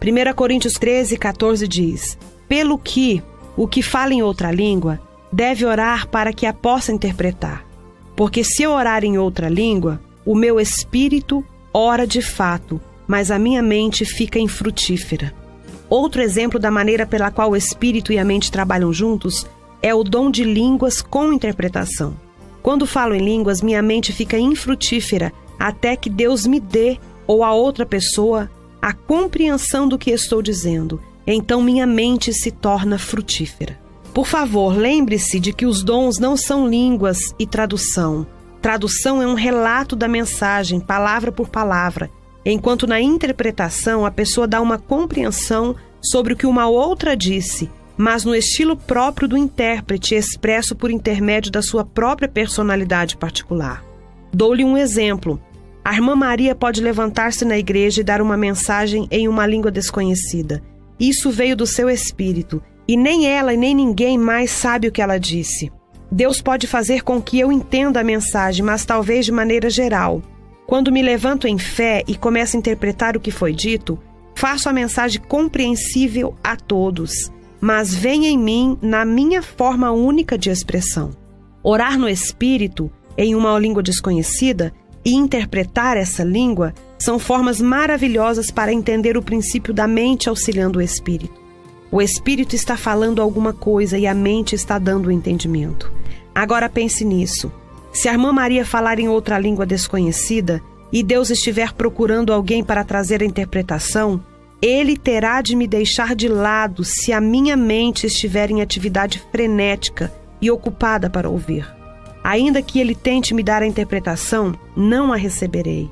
1 Coríntios 13, 14 diz: Pelo que o que fala em outra língua deve orar para que a possa interpretar. Porque se eu orar em outra língua, o meu espírito ora de fato, mas a minha mente fica infrutífera. Outro exemplo da maneira pela qual o espírito e a mente trabalham juntos é o dom de línguas com interpretação. Quando falo em línguas, minha mente fica infrutífera até que Deus me dê ou a outra pessoa a compreensão do que estou dizendo, então minha mente se torna frutífera. Por favor, lembre-se de que os dons não são línguas e tradução. Tradução é um relato da mensagem, palavra por palavra, enquanto na interpretação a pessoa dá uma compreensão sobre o que uma outra disse, mas no estilo próprio do intérprete, expresso por intermédio da sua própria personalidade particular. Dou-lhe um exemplo. A irmã Maria pode levantar-se na igreja e dar uma mensagem em uma língua desconhecida. Isso veio do seu espírito, e nem ela e nem ninguém mais sabe o que ela disse. Deus pode fazer com que eu entenda a mensagem, mas talvez de maneira geral. Quando me levanto em fé e começo a interpretar o que foi dito, faço a mensagem compreensível a todos mas vem em mim na minha forma única de expressão. Orar no Espírito, em uma língua desconhecida, e interpretar essa língua são formas maravilhosas para entender o princípio da mente auxiliando o Espírito. O Espírito está falando alguma coisa e a mente está dando o entendimento. Agora pense nisso. Se a irmã Maria falar em outra língua desconhecida e Deus estiver procurando alguém para trazer a interpretação, ele terá de me deixar de lado se a minha mente estiver em atividade frenética e ocupada para ouvir. Ainda que ele tente me dar a interpretação, não a receberei.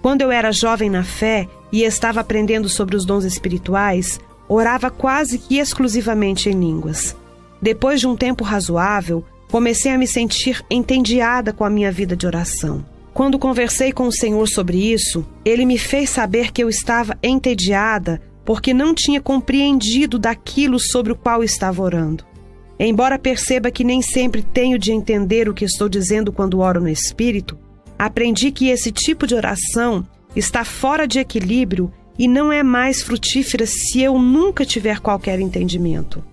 Quando eu era jovem na fé e estava aprendendo sobre os dons espirituais, orava quase que exclusivamente em línguas. Depois de um tempo razoável, comecei a me sentir entediada com a minha vida de oração. Quando conversei com o Senhor sobre isso, ele me fez saber que eu estava entediada porque não tinha compreendido daquilo sobre o qual estava orando. Embora perceba que nem sempre tenho de entender o que estou dizendo quando oro no Espírito, aprendi que esse tipo de oração está fora de equilíbrio e não é mais frutífera se eu nunca tiver qualquer entendimento.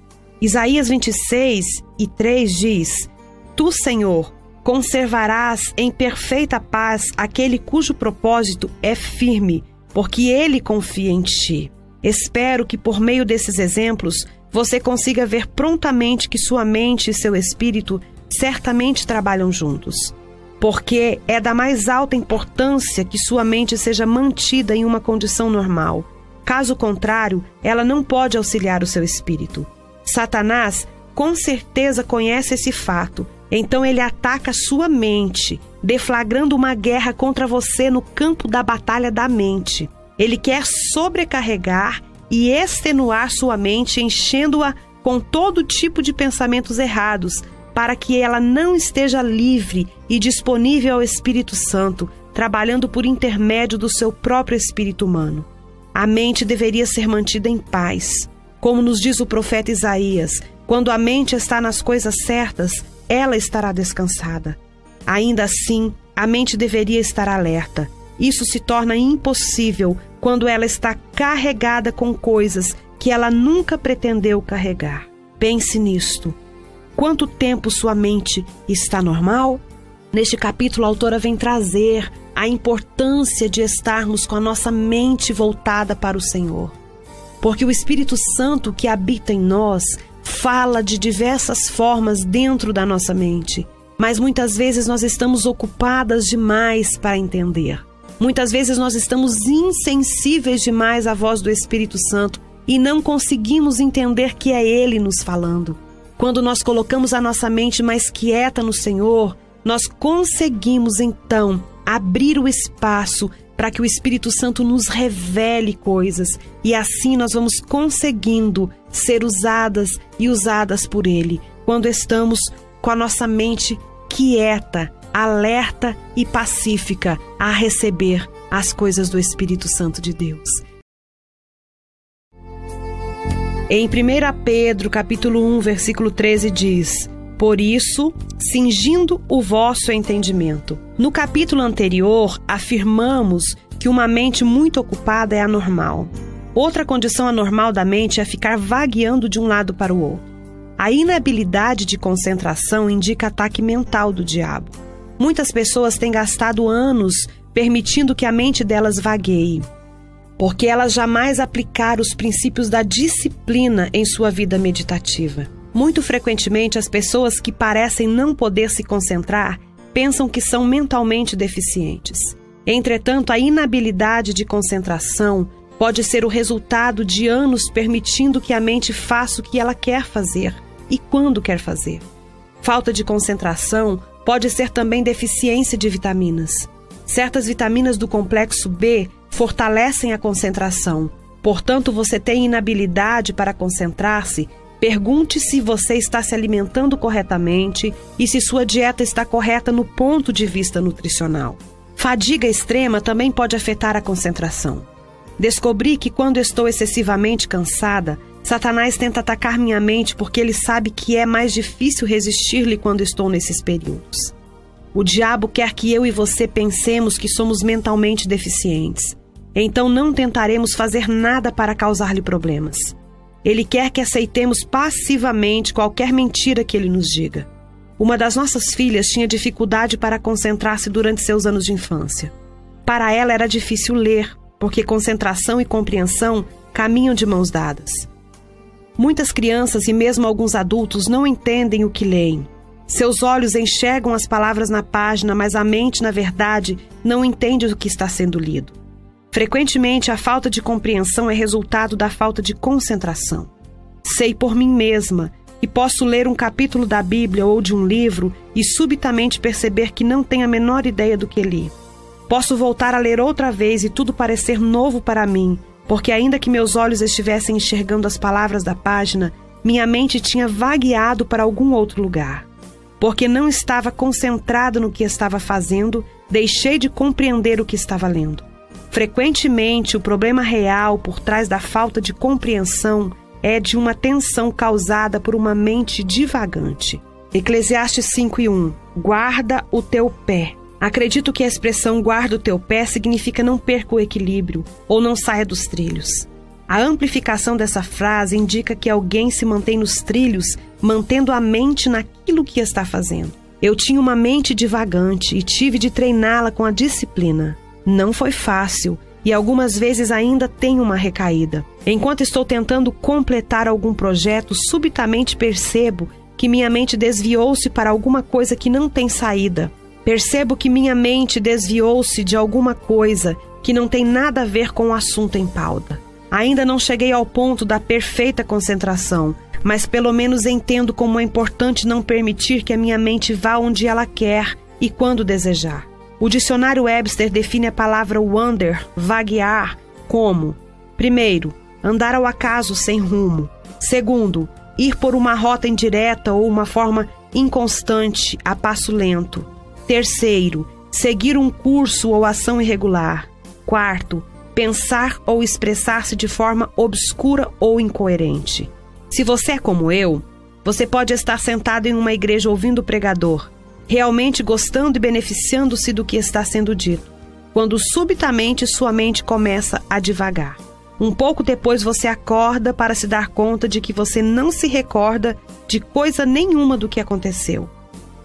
Isaías 26 e 3 diz: Tu, Senhor, Conservarás em perfeita paz aquele cujo propósito é firme, porque ele confia em ti. Espero que por meio desses exemplos você consiga ver prontamente que sua mente e seu espírito certamente trabalham juntos. Porque é da mais alta importância que sua mente seja mantida em uma condição normal. Caso contrário, ela não pode auxiliar o seu espírito. Satanás com certeza conhece esse fato então ele ataca sua mente, deflagrando uma guerra contra você no campo da batalha da mente. Ele quer sobrecarregar e extenuar sua mente, enchendo-a com todo tipo de pensamentos errados, para que ela não esteja livre e disponível ao Espírito Santo, trabalhando por intermédio do seu próprio espírito humano. A mente deveria ser mantida em paz. Como nos diz o profeta Isaías, quando a mente está nas coisas certas, ela estará descansada. Ainda assim, a mente deveria estar alerta. Isso se torna impossível quando ela está carregada com coisas que ela nunca pretendeu carregar. Pense nisto. Quanto tempo sua mente está normal? Neste capítulo, a autora vem trazer a importância de estarmos com a nossa mente voltada para o Senhor. Porque o Espírito Santo que habita em nós fala de diversas formas dentro da nossa mente, mas muitas vezes nós estamos ocupadas demais para entender. Muitas vezes nós estamos insensíveis demais à voz do Espírito Santo e não conseguimos entender que é Ele nos falando. Quando nós colocamos a nossa mente mais quieta no Senhor, nós conseguimos então abrir o espaço para que o Espírito Santo nos revele coisas e assim nós vamos conseguindo ser usadas e usadas por Ele quando estamos com a nossa mente quieta, alerta e pacífica a receber as coisas do Espírito Santo de Deus. Em 1 Pedro, capítulo 1, versículo 13 diz: Por isso, cingindo o vosso entendimento. No capítulo anterior, afirmamos que uma mente muito ocupada é anormal. Outra condição anormal da mente é ficar vagueando de um lado para o outro. A inabilidade de concentração indica ataque mental do diabo. Muitas pessoas têm gastado anos permitindo que a mente delas vagueie, porque elas jamais aplicaram os princípios da disciplina em sua vida meditativa. Muito frequentemente, as pessoas que parecem não poder se concentrar pensam que são mentalmente deficientes. Entretanto, a inabilidade de concentração Pode ser o resultado de anos permitindo que a mente faça o que ela quer fazer e quando quer fazer. Falta de concentração pode ser também deficiência de vitaminas. Certas vitaminas do complexo B fortalecem a concentração. Portanto, você tem inabilidade para concentrar-se. Pergunte se você está se alimentando corretamente e se sua dieta está correta no ponto de vista nutricional. Fadiga extrema também pode afetar a concentração. Descobri que quando estou excessivamente cansada, Satanás tenta atacar minha mente porque ele sabe que é mais difícil resistir-lhe quando estou nesses períodos. O diabo quer que eu e você pensemos que somos mentalmente deficientes. Então não tentaremos fazer nada para causar-lhe problemas. Ele quer que aceitemos passivamente qualquer mentira que ele nos diga. Uma das nossas filhas tinha dificuldade para concentrar-se durante seus anos de infância. Para ela era difícil ler, porque concentração e compreensão caminham de mãos dadas. Muitas crianças e mesmo alguns adultos não entendem o que leem. Seus olhos enxergam as palavras na página, mas a mente, na verdade, não entende o que está sendo lido. Frequentemente, a falta de compreensão é resultado da falta de concentração. Sei por mim mesma e posso ler um capítulo da Bíblia ou de um livro e subitamente perceber que não tenho a menor ideia do que li. Posso voltar a ler outra vez e tudo parecer novo para mim, porque ainda que meus olhos estivessem enxergando as palavras da página, minha mente tinha vagueado para algum outro lugar. Porque não estava concentrado no que estava fazendo, deixei de compreender o que estava lendo. Frequentemente, o problema real por trás da falta de compreensão é de uma tensão causada por uma mente divagante. Eclesiastes 5:1 Guarda o teu pé Acredito que a expressão guarda o teu pé significa não perca o equilíbrio ou não saia dos trilhos. A amplificação dessa frase indica que alguém se mantém nos trilhos, mantendo a mente naquilo que está fazendo. Eu tinha uma mente divagante e tive de treiná-la com a disciplina. Não foi fácil e algumas vezes ainda tenho uma recaída. Enquanto estou tentando completar algum projeto, subitamente percebo que minha mente desviou-se para alguma coisa que não tem saída. Percebo que minha mente desviou-se de alguma coisa que não tem nada a ver com o assunto em pauta. Ainda não cheguei ao ponto da perfeita concentração, mas pelo menos entendo como é importante não permitir que a minha mente vá onde ela quer e quando desejar. O dicionário Webster define a palavra wander, vaguear, como: primeiro, andar ao acaso sem rumo. Segundo, ir por uma rota indireta ou uma forma inconstante, a passo lento. Terceiro, seguir um curso ou ação irregular. Quarto, pensar ou expressar-se de forma obscura ou incoerente. Se você é como eu, você pode estar sentado em uma igreja ouvindo o pregador, realmente gostando e beneficiando-se do que está sendo dito, quando subitamente sua mente começa a divagar. Um pouco depois você acorda para se dar conta de que você não se recorda de coisa nenhuma do que aconteceu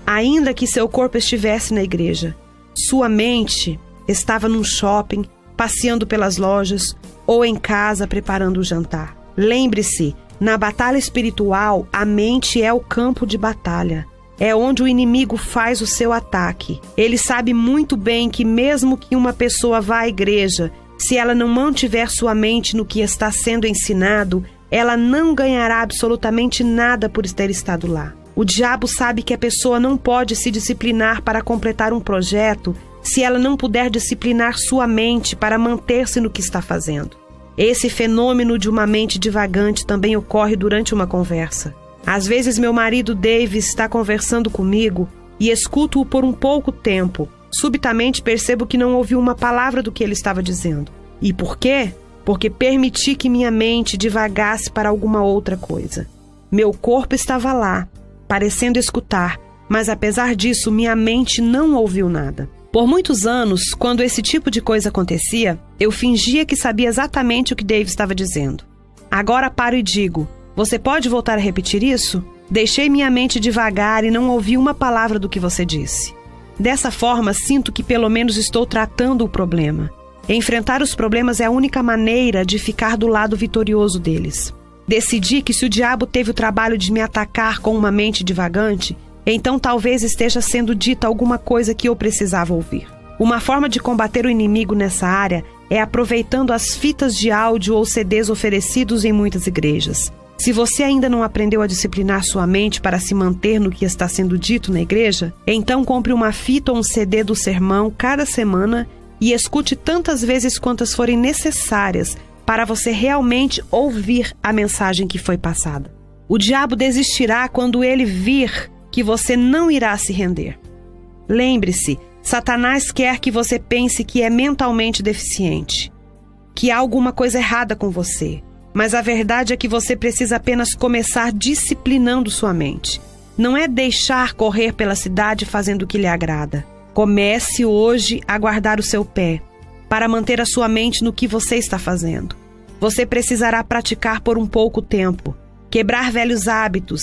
ainda que seu corpo estivesse na igreja. Sua mente estava num shopping, passeando pelas lojas ou em casa preparando o jantar. Lembre-se, na batalha espiritual, a mente é o campo de batalha. É onde o inimigo faz o seu ataque. Ele sabe muito bem que, mesmo que uma pessoa vá à igreja, se ela não mantiver sua mente no que está sendo ensinado, ela não ganhará absolutamente nada por ter estado lá. O diabo sabe que a pessoa não pode se disciplinar para completar um projeto se ela não puder disciplinar sua mente para manter-se no que está fazendo. Esse fenômeno de uma mente divagante também ocorre durante uma conversa. Às vezes, meu marido Dave está conversando comigo e escuto-o por um pouco tempo. Subitamente percebo que não ouvi uma palavra do que ele estava dizendo. E por quê? Porque permiti que minha mente divagasse para alguma outra coisa. Meu corpo estava lá, parecendo escutar, mas apesar disso, minha mente não ouviu nada. Por muitos anos, quando esse tipo de coisa acontecia, eu fingia que sabia exatamente o que Dave estava dizendo. Agora paro e digo: Você pode voltar a repetir isso? Deixei minha mente devagar e não ouvi uma palavra do que você disse. Dessa forma, sinto que pelo menos estou tratando o problema. Enfrentar os problemas é a única maneira de ficar do lado vitorioso deles. Decidi que se o diabo teve o trabalho de me atacar com uma mente divagante, então talvez esteja sendo dita alguma coisa que eu precisava ouvir. Uma forma de combater o inimigo nessa área é aproveitando as fitas de áudio ou CDs oferecidos em muitas igrejas. Se você ainda não aprendeu a disciplinar sua mente para se manter no que está sendo dito na igreja, então compre uma fita ou um CD do sermão cada semana e escute tantas vezes quantas forem necessárias para você realmente ouvir a mensagem que foi passada. O diabo desistirá quando ele vir que você não irá se render. Lembre-se, Satanás quer que você pense que é mentalmente deficiente, que há alguma coisa errada com você. Mas a verdade é que você precisa apenas começar disciplinando sua mente. Não é deixar correr pela cidade fazendo o que lhe agrada. Comece hoje a guardar o seu pé, para manter a sua mente no que você está fazendo. Você precisará praticar por um pouco tempo, quebrar velhos hábitos,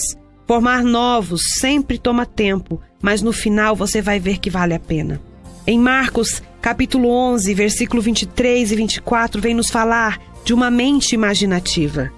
Formar novos sempre toma tempo, mas no final você vai ver que vale a pena. Em Marcos, capítulo 11, versículo 23 e 24, vem nos falar de uma mente imaginativa.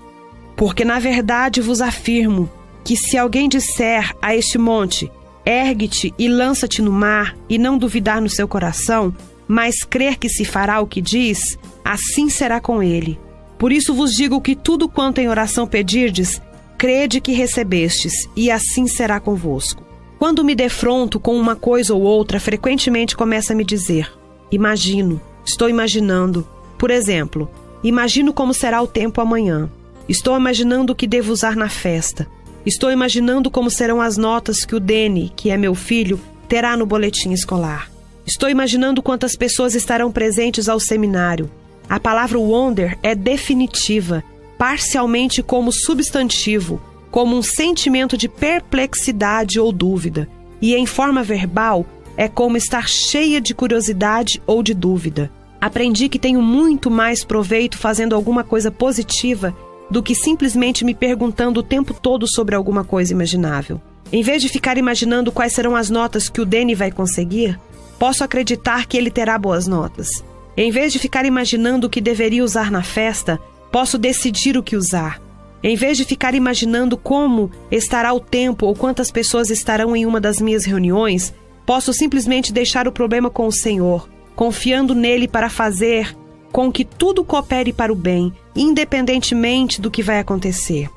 Porque na verdade vos afirmo que se alguém disser a este monte: ergue-te e lança-te no mar, e não duvidar no seu coração, mas crer que se fará o que diz, assim será com ele. Por isso vos digo que tudo quanto em oração pedirdes, crede que recebestes, e assim será convosco. Quando me defronto com uma coisa ou outra, frequentemente começa a me dizer: Imagino, estou imaginando. Por exemplo, imagino como será o tempo amanhã. Estou imaginando o que devo usar na festa. Estou imaginando como serão as notas que o Dene, que é meu filho, terá no boletim escolar. Estou imaginando quantas pessoas estarão presentes ao seminário. A palavra wonder é definitiva parcialmente como substantivo, como um sentimento de perplexidade ou dúvida, e em forma verbal é como estar cheia de curiosidade ou de dúvida. Aprendi que tenho muito mais proveito fazendo alguma coisa positiva do que simplesmente me perguntando o tempo todo sobre alguma coisa imaginável. Em vez de ficar imaginando quais serão as notas que o Danny vai conseguir, posso acreditar que ele terá boas notas. Em vez de ficar imaginando o que deveria usar na festa, Posso decidir o que usar. Em vez de ficar imaginando como estará o tempo ou quantas pessoas estarão em uma das minhas reuniões, posso simplesmente deixar o problema com o Senhor, confiando nele para fazer com que tudo coopere para o bem, independentemente do que vai acontecer.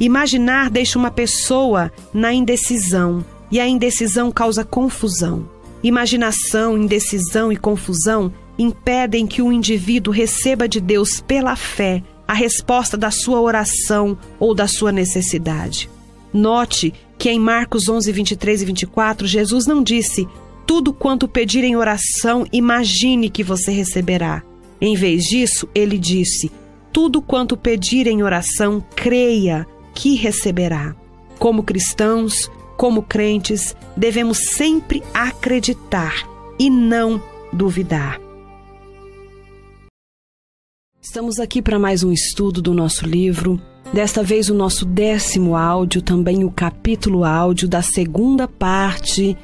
Imaginar deixa uma pessoa na indecisão, e a indecisão causa confusão. Imaginação, indecisão e confusão impedem que o indivíduo receba de Deus pela fé a resposta da sua oração ou da sua necessidade. Note que em Marcos 11, 23 e 24, Jesus não disse: Tudo quanto pedir em oração, imagine que você receberá. Em vez disso, ele disse: Tudo quanto pedir em oração, creia que receberá. Como cristãos, como crentes, devemos sempre acreditar e não duvidar. Estamos aqui para mais um estudo do nosso livro. Desta vez, o nosso décimo áudio, também o capítulo áudio da segunda parte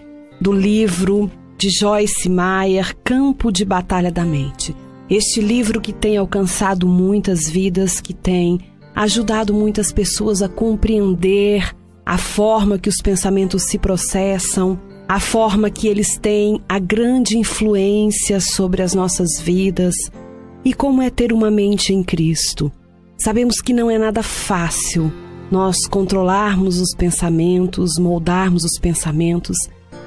do livro de Joyce Meyer, Campo de Batalha da Mente. Este livro que tem alcançado muitas vidas, que tem ajudado muitas pessoas a compreender a forma que os pensamentos se processam, a forma que eles têm a grande influência sobre as nossas vidas e como é ter uma mente em Cristo? Sabemos que não é nada fácil nós controlarmos os pensamentos, moldarmos os pensamentos,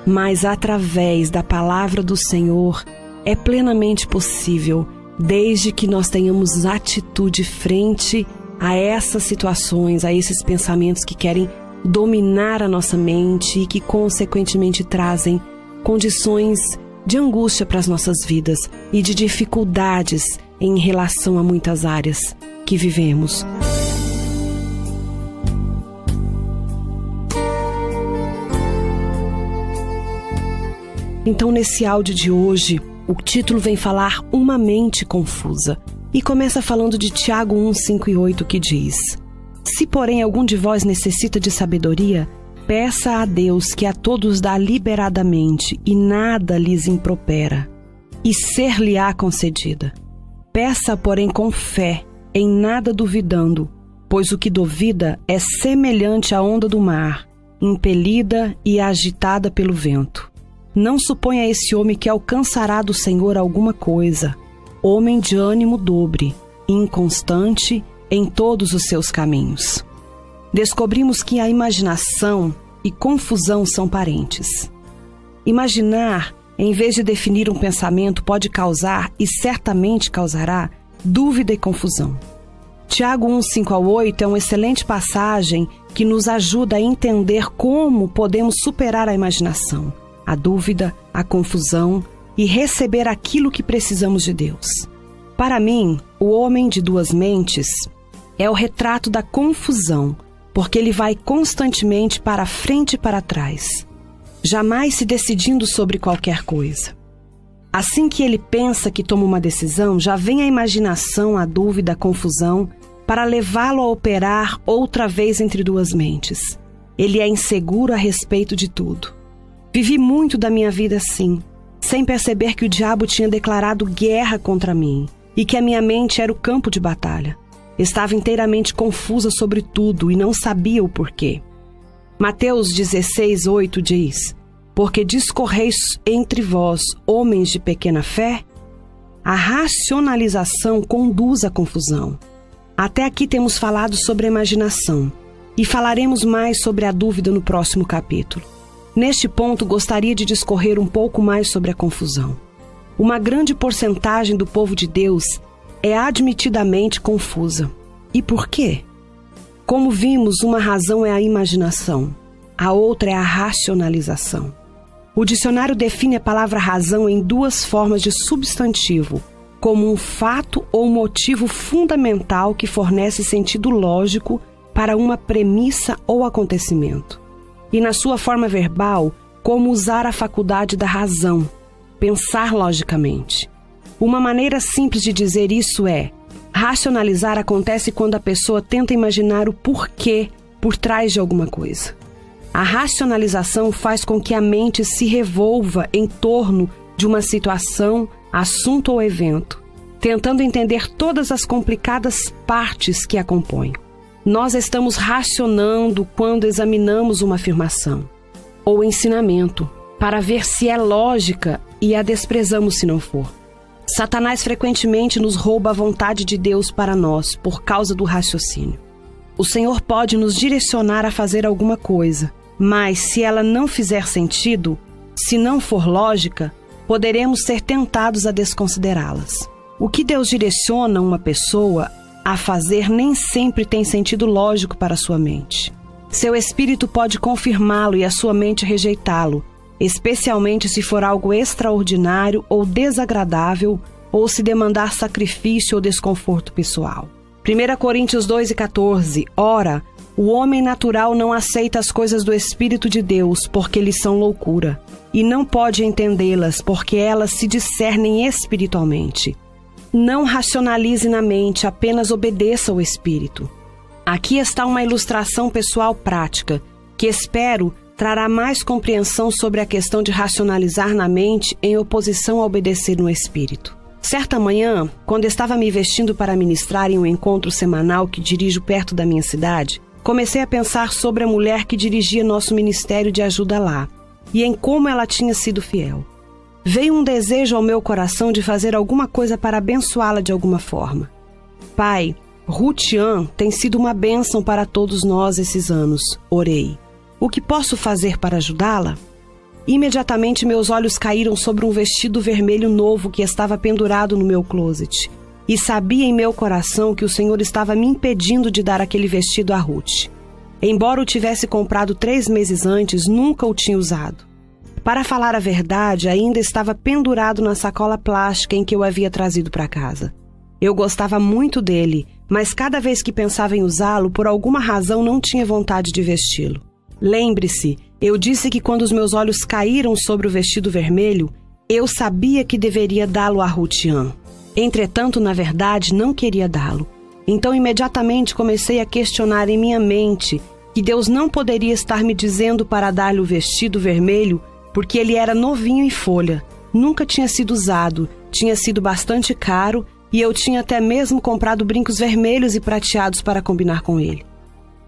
mas através da palavra do Senhor é plenamente possível, desde que nós tenhamos atitude frente a essas situações, a esses pensamentos que querem dominar a nossa mente e que, consequentemente, trazem condições de angústia para as nossas vidas e de dificuldades em relação a muitas áreas que vivemos. Então, nesse áudio de hoje, o título vem falar Uma Mente Confusa e começa falando de Tiago 1, 5 e 8 que diz: Se, porém, algum de vós necessita de sabedoria, peça a Deus que a todos dá liberadamente e nada lhes impropera, e ser-lhe-á concedida. Peça, porém, com fé, em nada duvidando, pois o que duvida é semelhante à onda do mar, impelida e agitada pelo vento. Não suponha esse homem que alcançará do Senhor alguma coisa. homem de ânimo dobre, inconstante em todos os seus caminhos. Descobrimos que a imaginação e confusão são parentes. Imaginar, em vez de definir um pensamento, pode causar e certamente causará dúvida e confusão. Tiago 1, 5 ao 8 é uma excelente passagem que nos ajuda a entender como podemos superar a imaginação, a dúvida, a confusão e receber aquilo que precisamos de Deus. Para mim, o homem de duas mentes é o retrato da confusão, porque ele vai constantemente para frente e para trás, jamais se decidindo sobre qualquer coisa. Assim que ele pensa que toma uma decisão, já vem a imaginação, a dúvida, a confusão, para levá-lo a operar outra vez entre duas mentes. Ele é inseguro a respeito de tudo. Vivi muito da minha vida assim, sem perceber que o diabo tinha declarado guerra contra mim e que a minha mente era o campo de batalha. Estava inteiramente confusa sobre tudo e não sabia o porquê. Mateus 16, 8 diz: porque discorreis entre vós, homens de pequena fé? A racionalização conduz à confusão. Até aqui temos falado sobre a imaginação e falaremos mais sobre a dúvida no próximo capítulo. Neste ponto, gostaria de discorrer um pouco mais sobre a confusão. Uma grande porcentagem do povo de Deus é admitidamente confusa. E por quê? Como vimos, uma razão é a imaginação, a outra é a racionalização. O dicionário define a palavra razão em duas formas de substantivo, como um fato ou motivo fundamental que fornece sentido lógico para uma premissa ou acontecimento. E na sua forma verbal, como usar a faculdade da razão, pensar logicamente. Uma maneira simples de dizer isso é: racionalizar acontece quando a pessoa tenta imaginar o porquê por trás de alguma coisa. A racionalização faz com que a mente se revolva em torno de uma situação, assunto ou evento, tentando entender todas as complicadas partes que a compõem. Nós estamos racionando quando examinamos uma afirmação ou ensinamento para ver se é lógica e a desprezamos se não for. Satanás frequentemente nos rouba a vontade de Deus para nós por causa do raciocínio. O Senhor pode nos direcionar a fazer alguma coisa, mas se ela não fizer sentido, se não for lógica, poderemos ser tentados a desconsiderá-las. O que Deus direciona uma pessoa a fazer nem sempre tem sentido lógico para sua mente. Seu espírito pode confirmá-lo e a sua mente rejeitá-lo, especialmente se for algo extraordinário ou desagradável ou se demandar sacrifício ou desconforto pessoal. 1 Coríntios 2,14 Ora, o homem natural não aceita as coisas do Espírito de Deus porque lhes são loucura, e não pode entendê-las porque elas se discernem espiritualmente. Não racionalize na mente, apenas obedeça ao Espírito. Aqui está uma ilustração pessoal prática, que espero trará mais compreensão sobre a questão de racionalizar na mente em oposição a obedecer no Espírito. Certa manhã, quando estava me vestindo para ministrar em um encontro semanal que dirijo perto da minha cidade, comecei a pensar sobre a mulher que dirigia nosso ministério de ajuda lá e em como ela tinha sido fiel. Veio um desejo ao meu coração de fazer alguma coisa para abençoá-la de alguma forma. Pai, Rutian tem sido uma bênção para todos nós esses anos, orei. O que posso fazer para ajudá-la? Imediatamente meus olhos caíram sobre um vestido vermelho novo que estava pendurado no meu closet e sabia em meu coração que o Senhor estava me impedindo de dar aquele vestido a Ruth. Embora o tivesse comprado três meses antes, nunca o tinha usado. Para falar a verdade, ainda estava pendurado na sacola plástica em que eu havia trazido para casa. Eu gostava muito dele, mas cada vez que pensava em usá-lo, por alguma razão não tinha vontade de vesti-lo. Lembre-se, eu disse que quando os meus olhos caíram sobre o vestido vermelho, eu sabia que deveria dá-lo a Rutian. Entretanto, na verdade, não queria dá-lo. Então, imediatamente comecei a questionar em minha mente que Deus não poderia estar me dizendo para dar-lhe o vestido vermelho porque ele era novinho em folha, nunca tinha sido usado, tinha sido bastante caro e eu tinha até mesmo comprado brincos vermelhos e prateados para combinar com ele.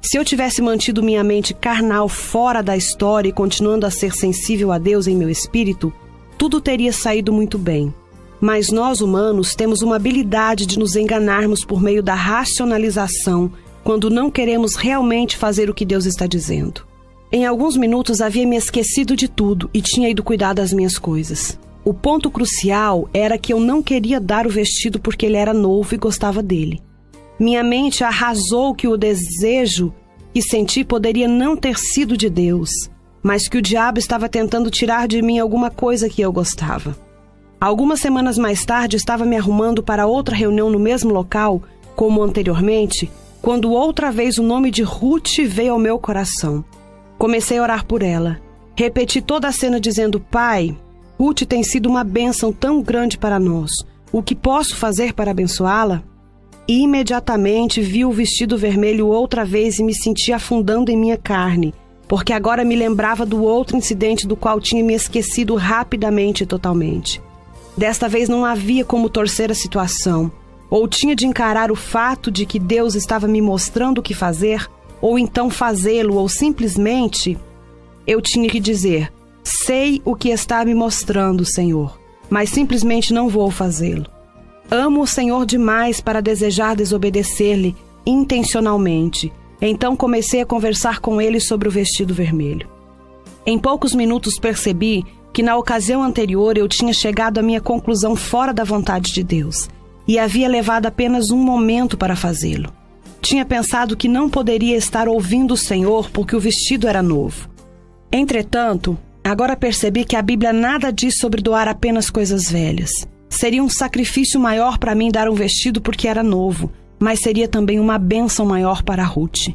Se eu tivesse mantido minha mente carnal fora da história e continuando a ser sensível a Deus em meu espírito, tudo teria saído muito bem. Mas nós humanos temos uma habilidade de nos enganarmos por meio da racionalização quando não queremos realmente fazer o que Deus está dizendo. Em alguns minutos havia me esquecido de tudo e tinha ido cuidar das minhas coisas. O ponto crucial era que eu não queria dar o vestido porque ele era novo e gostava dele. Minha mente arrasou que o desejo que senti poderia não ter sido de Deus, mas que o diabo estava tentando tirar de mim alguma coisa que eu gostava. Algumas semanas mais tarde, estava me arrumando para outra reunião no mesmo local, como anteriormente, quando outra vez o nome de Ruth veio ao meu coração. Comecei a orar por ela. Repeti toda a cena dizendo: Pai, Ruth tem sido uma bênção tão grande para nós. O que posso fazer para abençoá-la? Imediatamente vi o vestido vermelho outra vez e me senti afundando em minha carne, porque agora me lembrava do outro incidente do qual tinha me esquecido rapidamente e totalmente. Desta vez não havia como torcer a situação. Ou tinha de encarar o fato de que Deus estava me mostrando o que fazer, ou então fazê-lo, ou simplesmente eu tinha que dizer: Sei o que está me mostrando, Senhor, mas simplesmente não vou fazê-lo. Amo o Senhor demais para desejar desobedecer-lhe intencionalmente. Então comecei a conversar com ele sobre o vestido vermelho. Em poucos minutos percebi que na ocasião anterior eu tinha chegado à minha conclusão fora da vontade de Deus e havia levado apenas um momento para fazê-lo. Tinha pensado que não poderia estar ouvindo o Senhor porque o vestido era novo. Entretanto, agora percebi que a Bíblia nada diz sobre doar apenas coisas velhas. Seria um sacrifício maior para mim dar um vestido porque era novo, mas seria também uma bênção maior para Ruth.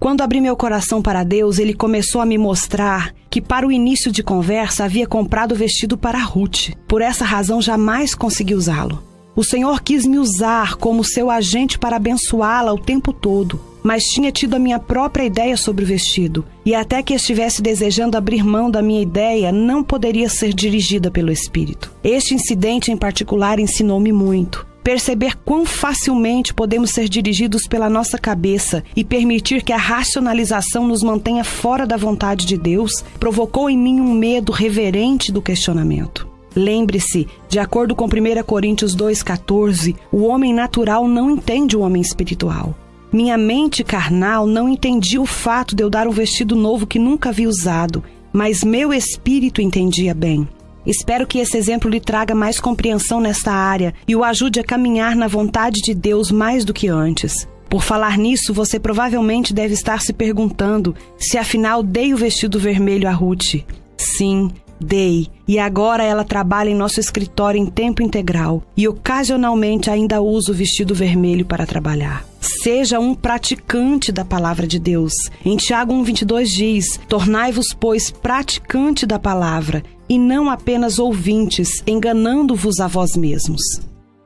Quando abri meu coração para Deus, ele começou a me mostrar que, para o início de conversa, havia comprado o vestido para Ruth. Por essa razão, jamais consegui usá-lo. O Senhor quis me usar como seu agente para abençoá-la o tempo todo, mas tinha tido a minha própria ideia sobre o vestido, e até que estivesse desejando abrir mão da minha ideia, não poderia ser dirigida pelo Espírito. Este incidente em particular ensinou-me muito. Perceber quão facilmente podemos ser dirigidos pela nossa cabeça e permitir que a racionalização nos mantenha fora da vontade de Deus provocou em mim um medo reverente do questionamento. Lembre-se, de acordo com 1 Coríntios 2,14, o homem natural não entende o homem espiritual. Minha mente carnal não entendia o fato de eu dar um vestido novo que nunca havia usado, mas meu espírito entendia bem. Espero que esse exemplo lhe traga mais compreensão nesta área e o ajude a caminhar na vontade de Deus mais do que antes. Por falar nisso, você provavelmente deve estar se perguntando se afinal dei o vestido vermelho a Ruth. Sim, Dei, e agora ela trabalha em nosso escritório em tempo integral e ocasionalmente ainda usa o vestido vermelho para trabalhar. Seja um praticante da palavra de Deus. Em Tiago 1,22 diz: Tornai-vos, pois, praticante da palavra, e não apenas ouvintes, enganando-vos a vós mesmos.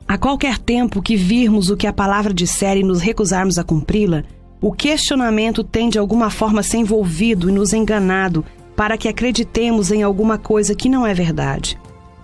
A qualquer tempo que virmos o que a palavra disser e nos recusarmos a cumpri-la, o questionamento tem de alguma forma se envolvido e nos enganado para que acreditemos em alguma coisa que não é verdade.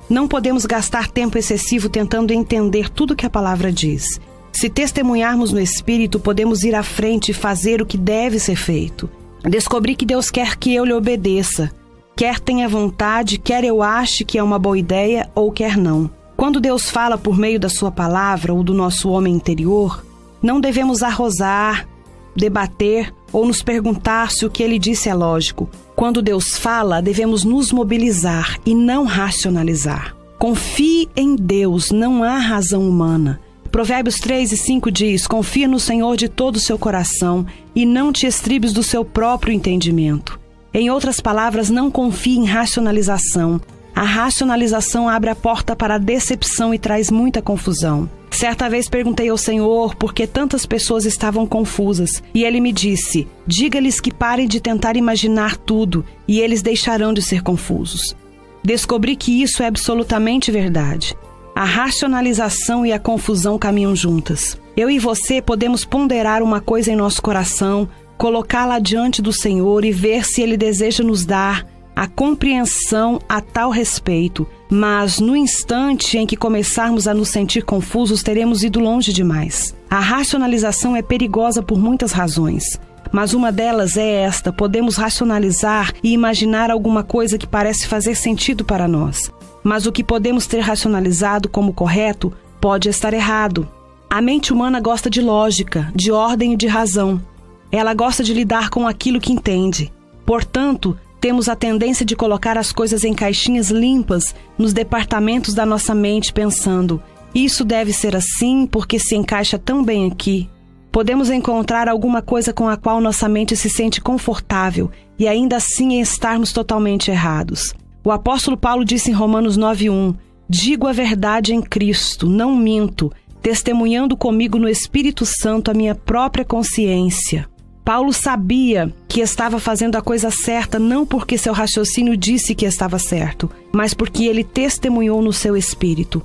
Não podemos gastar tempo excessivo tentando entender tudo que a palavra diz. Se testemunharmos no Espírito, podemos ir à frente e fazer o que deve ser feito. Descobri que Deus quer que eu lhe obedeça. Quer tenha vontade, quer eu ache que é uma boa ideia ou quer não. Quando Deus fala por meio da Sua palavra ou do nosso homem interior, não devemos arrosar, debater ou nos perguntar se o que ele disse é lógico. Quando Deus fala, devemos nos mobilizar e não racionalizar. Confie em Deus, não há razão humana. Provérbios 3 e 5 diz: Confia no Senhor de todo o seu coração e não te estribes do seu próprio entendimento. Em outras palavras, não confie em racionalização. A racionalização abre a porta para a decepção e traz muita confusão. Certa vez perguntei ao Senhor por que tantas pessoas estavam confusas, e ele me disse: Diga-lhes que parem de tentar imaginar tudo, e eles deixarão de ser confusos. Descobri que isso é absolutamente verdade. A racionalização e a confusão caminham juntas. Eu e você podemos ponderar uma coisa em nosso coração, colocá-la diante do Senhor e ver se Ele deseja nos dar a compreensão a tal respeito, mas no instante em que começarmos a nos sentir confusos, teremos ido longe demais. A racionalização é perigosa por muitas razões. Mas uma delas é esta: podemos racionalizar e imaginar alguma coisa que parece fazer sentido para nós. mas o que podemos ter racionalizado como correto pode estar errado. A mente humana gosta de lógica, de ordem e de razão. Ela gosta de lidar com aquilo que entende. Portanto, temos a tendência de colocar as coisas em caixinhas limpas nos departamentos da nossa mente, pensando: isso deve ser assim porque se encaixa tão bem aqui. Podemos encontrar alguma coisa com a qual nossa mente se sente confortável e ainda assim estarmos totalmente errados. O apóstolo Paulo disse em Romanos 9:1: Digo a verdade em Cristo, não minto, testemunhando comigo no Espírito Santo a minha própria consciência. Paulo sabia que estava fazendo a coisa certa não porque seu raciocínio disse que estava certo, mas porque ele testemunhou no seu espírito.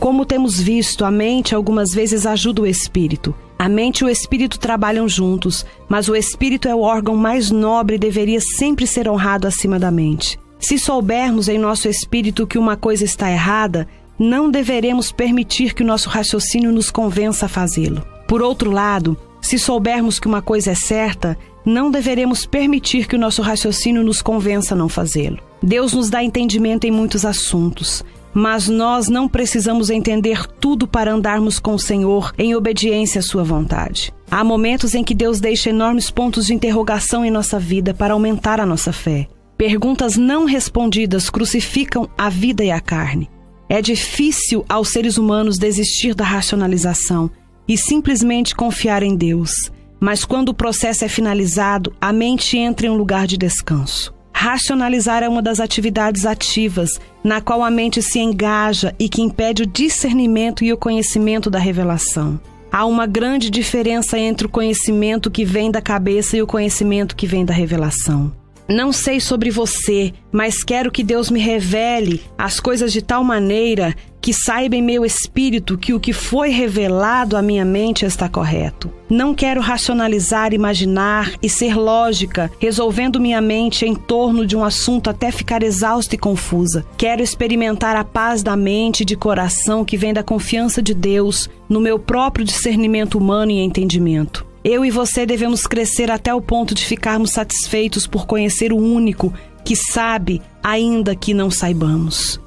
Como temos visto, a mente algumas vezes ajuda o espírito. A mente e o espírito trabalham juntos, mas o espírito é o órgão mais nobre e deveria sempre ser honrado acima da mente. Se soubermos em nosso espírito que uma coisa está errada, não deveremos permitir que o nosso raciocínio nos convença a fazê-lo. Por outro lado, se soubermos que uma coisa é certa, não deveremos permitir que o nosso raciocínio nos convença a não fazê-lo. Deus nos dá entendimento em muitos assuntos, mas nós não precisamos entender tudo para andarmos com o Senhor em obediência à Sua vontade. Há momentos em que Deus deixa enormes pontos de interrogação em nossa vida para aumentar a nossa fé. Perguntas não respondidas crucificam a vida e a carne. É difícil aos seres humanos desistir da racionalização e simplesmente confiar em Deus. Mas quando o processo é finalizado, a mente entra em um lugar de descanso. Racionalizar é uma das atividades ativas na qual a mente se engaja e que impede o discernimento e o conhecimento da revelação. Há uma grande diferença entre o conhecimento que vem da cabeça e o conhecimento que vem da revelação. Não sei sobre você, mas quero que Deus me revele as coisas de tal maneira que saiba em meu espírito que o que foi revelado à minha mente está correto. Não quero racionalizar, imaginar e ser lógica, resolvendo minha mente em torno de um assunto até ficar exausta e confusa. Quero experimentar a paz da mente e de coração que vem da confiança de Deus no meu próprio discernimento humano e entendimento. Eu e você devemos crescer até o ponto de ficarmos satisfeitos por conhecer o único que sabe, ainda que não saibamos.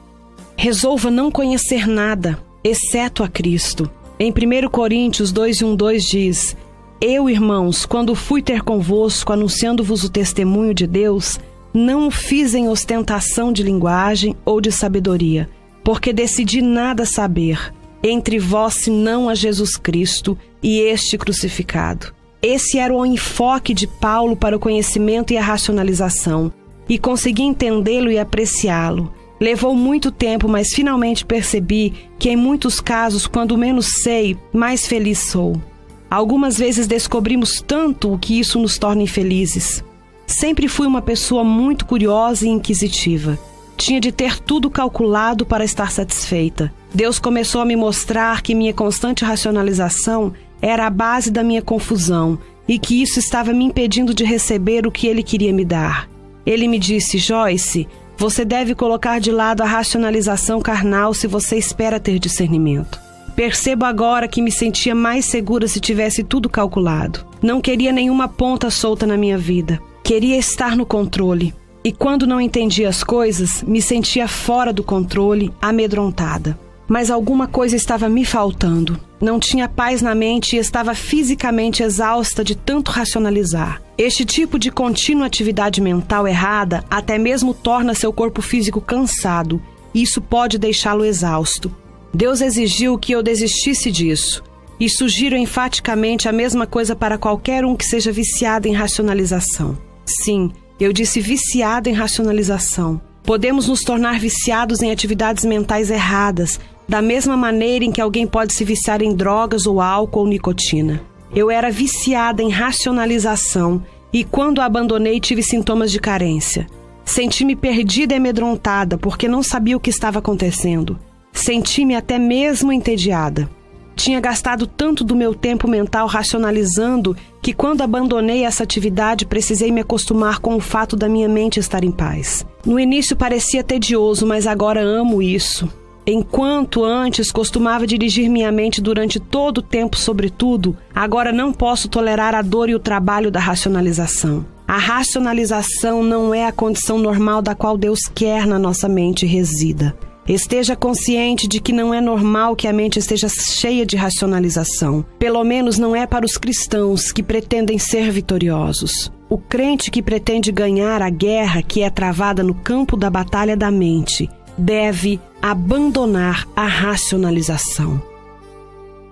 Resolva não conhecer nada, exceto a Cristo. Em 1 Coríntios 2 1, 2 diz: Eu, irmãos, quando fui ter convosco, anunciando-vos o testemunho de Deus, não o fiz em ostentação de linguagem ou de sabedoria, porque decidi nada saber, entre vós senão a Jesus Cristo e este crucificado. Esse era o enfoque de Paulo para o conhecimento e a racionalização, e consegui entendê-lo e apreciá-lo. Levou muito tempo, mas finalmente percebi que, em muitos casos, quando menos sei, mais feliz sou. Algumas vezes descobrimos tanto o que isso nos torna infelizes. Sempre fui uma pessoa muito curiosa e inquisitiva. Tinha de ter tudo calculado para estar satisfeita. Deus começou a me mostrar que minha constante racionalização era a base da minha confusão e que isso estava me impedindo de receber o que ele queria me dar. Ele me disse: Joyce, você deve colocar de lado a racionalização carnal se você espera ter discernimento. Percebo agora que me sentia mais segura se tivesse tudo calculado. Não queria nenhuma ponta solta na minha vida. Queria estar no controle. E quando não entendia as coisas, me sentia fora do controle, amedrontada mas alguma coisa estava me faltando. Não tinha paz na mente e estava fisicamente exausta de tanto racionalizar. Este tipo de contínua atividade mental errada até mesmo torna seu corpo físico cansado, e isso pode deixá-lo exausto. Deus exigiu que eu desistisse disso. E sugiro enfaticamente a mesma coisa para qualquer um que seja viciado em racionalização. Sim, eu disse viciado em racionalização. Podemos nos tornar viciados em atividades mentais erradas, da mesma maneira em que alguém pode se viciar em drogas ou álcool ou nicotina. Eu era viciada em racionalização e quando a abandonei tive sintomas de carência. Senti-me perdida e amedrontada porque não sabia o que estava acontecendo. Senti-me até mesmo entediada. Tinha gastado tanto do meu tempo mental racionalizando que, quando abandonei essa atividade, precisei me acostumar com o fato da minha mente estar em paz. No início parecia tedioso, mas agora amo isso. Enquanto antes costumava dirigir minha mente durante todo o tempo sobre tudo, agora não posso tolerar a dor e o trabalho da racionalização. A racionalização não é a condição normal da qual Deus quer na nossa mente resida. Esteja consciente de que não é normal que a mente esteja cheia de racionalização. Pelo menos não é para os cristãos que pretendem ser vitoriosos. O crente que pretende ganhar a guerra que é travada no campo da batalha da mente deve abandonar a racionalização.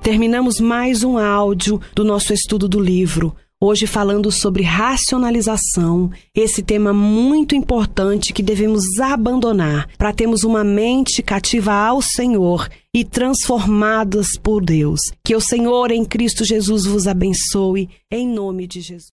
Terminamos mais um áudio do nosso estudo do livro hoje falando sobre racionalização, esse tema muito importante que devemos abandonar para termos uma mente cativa ao Senhor e transformadas por Deus. Que o Senhor em Cristo Jesus vos abençoe, em nome de Jesus.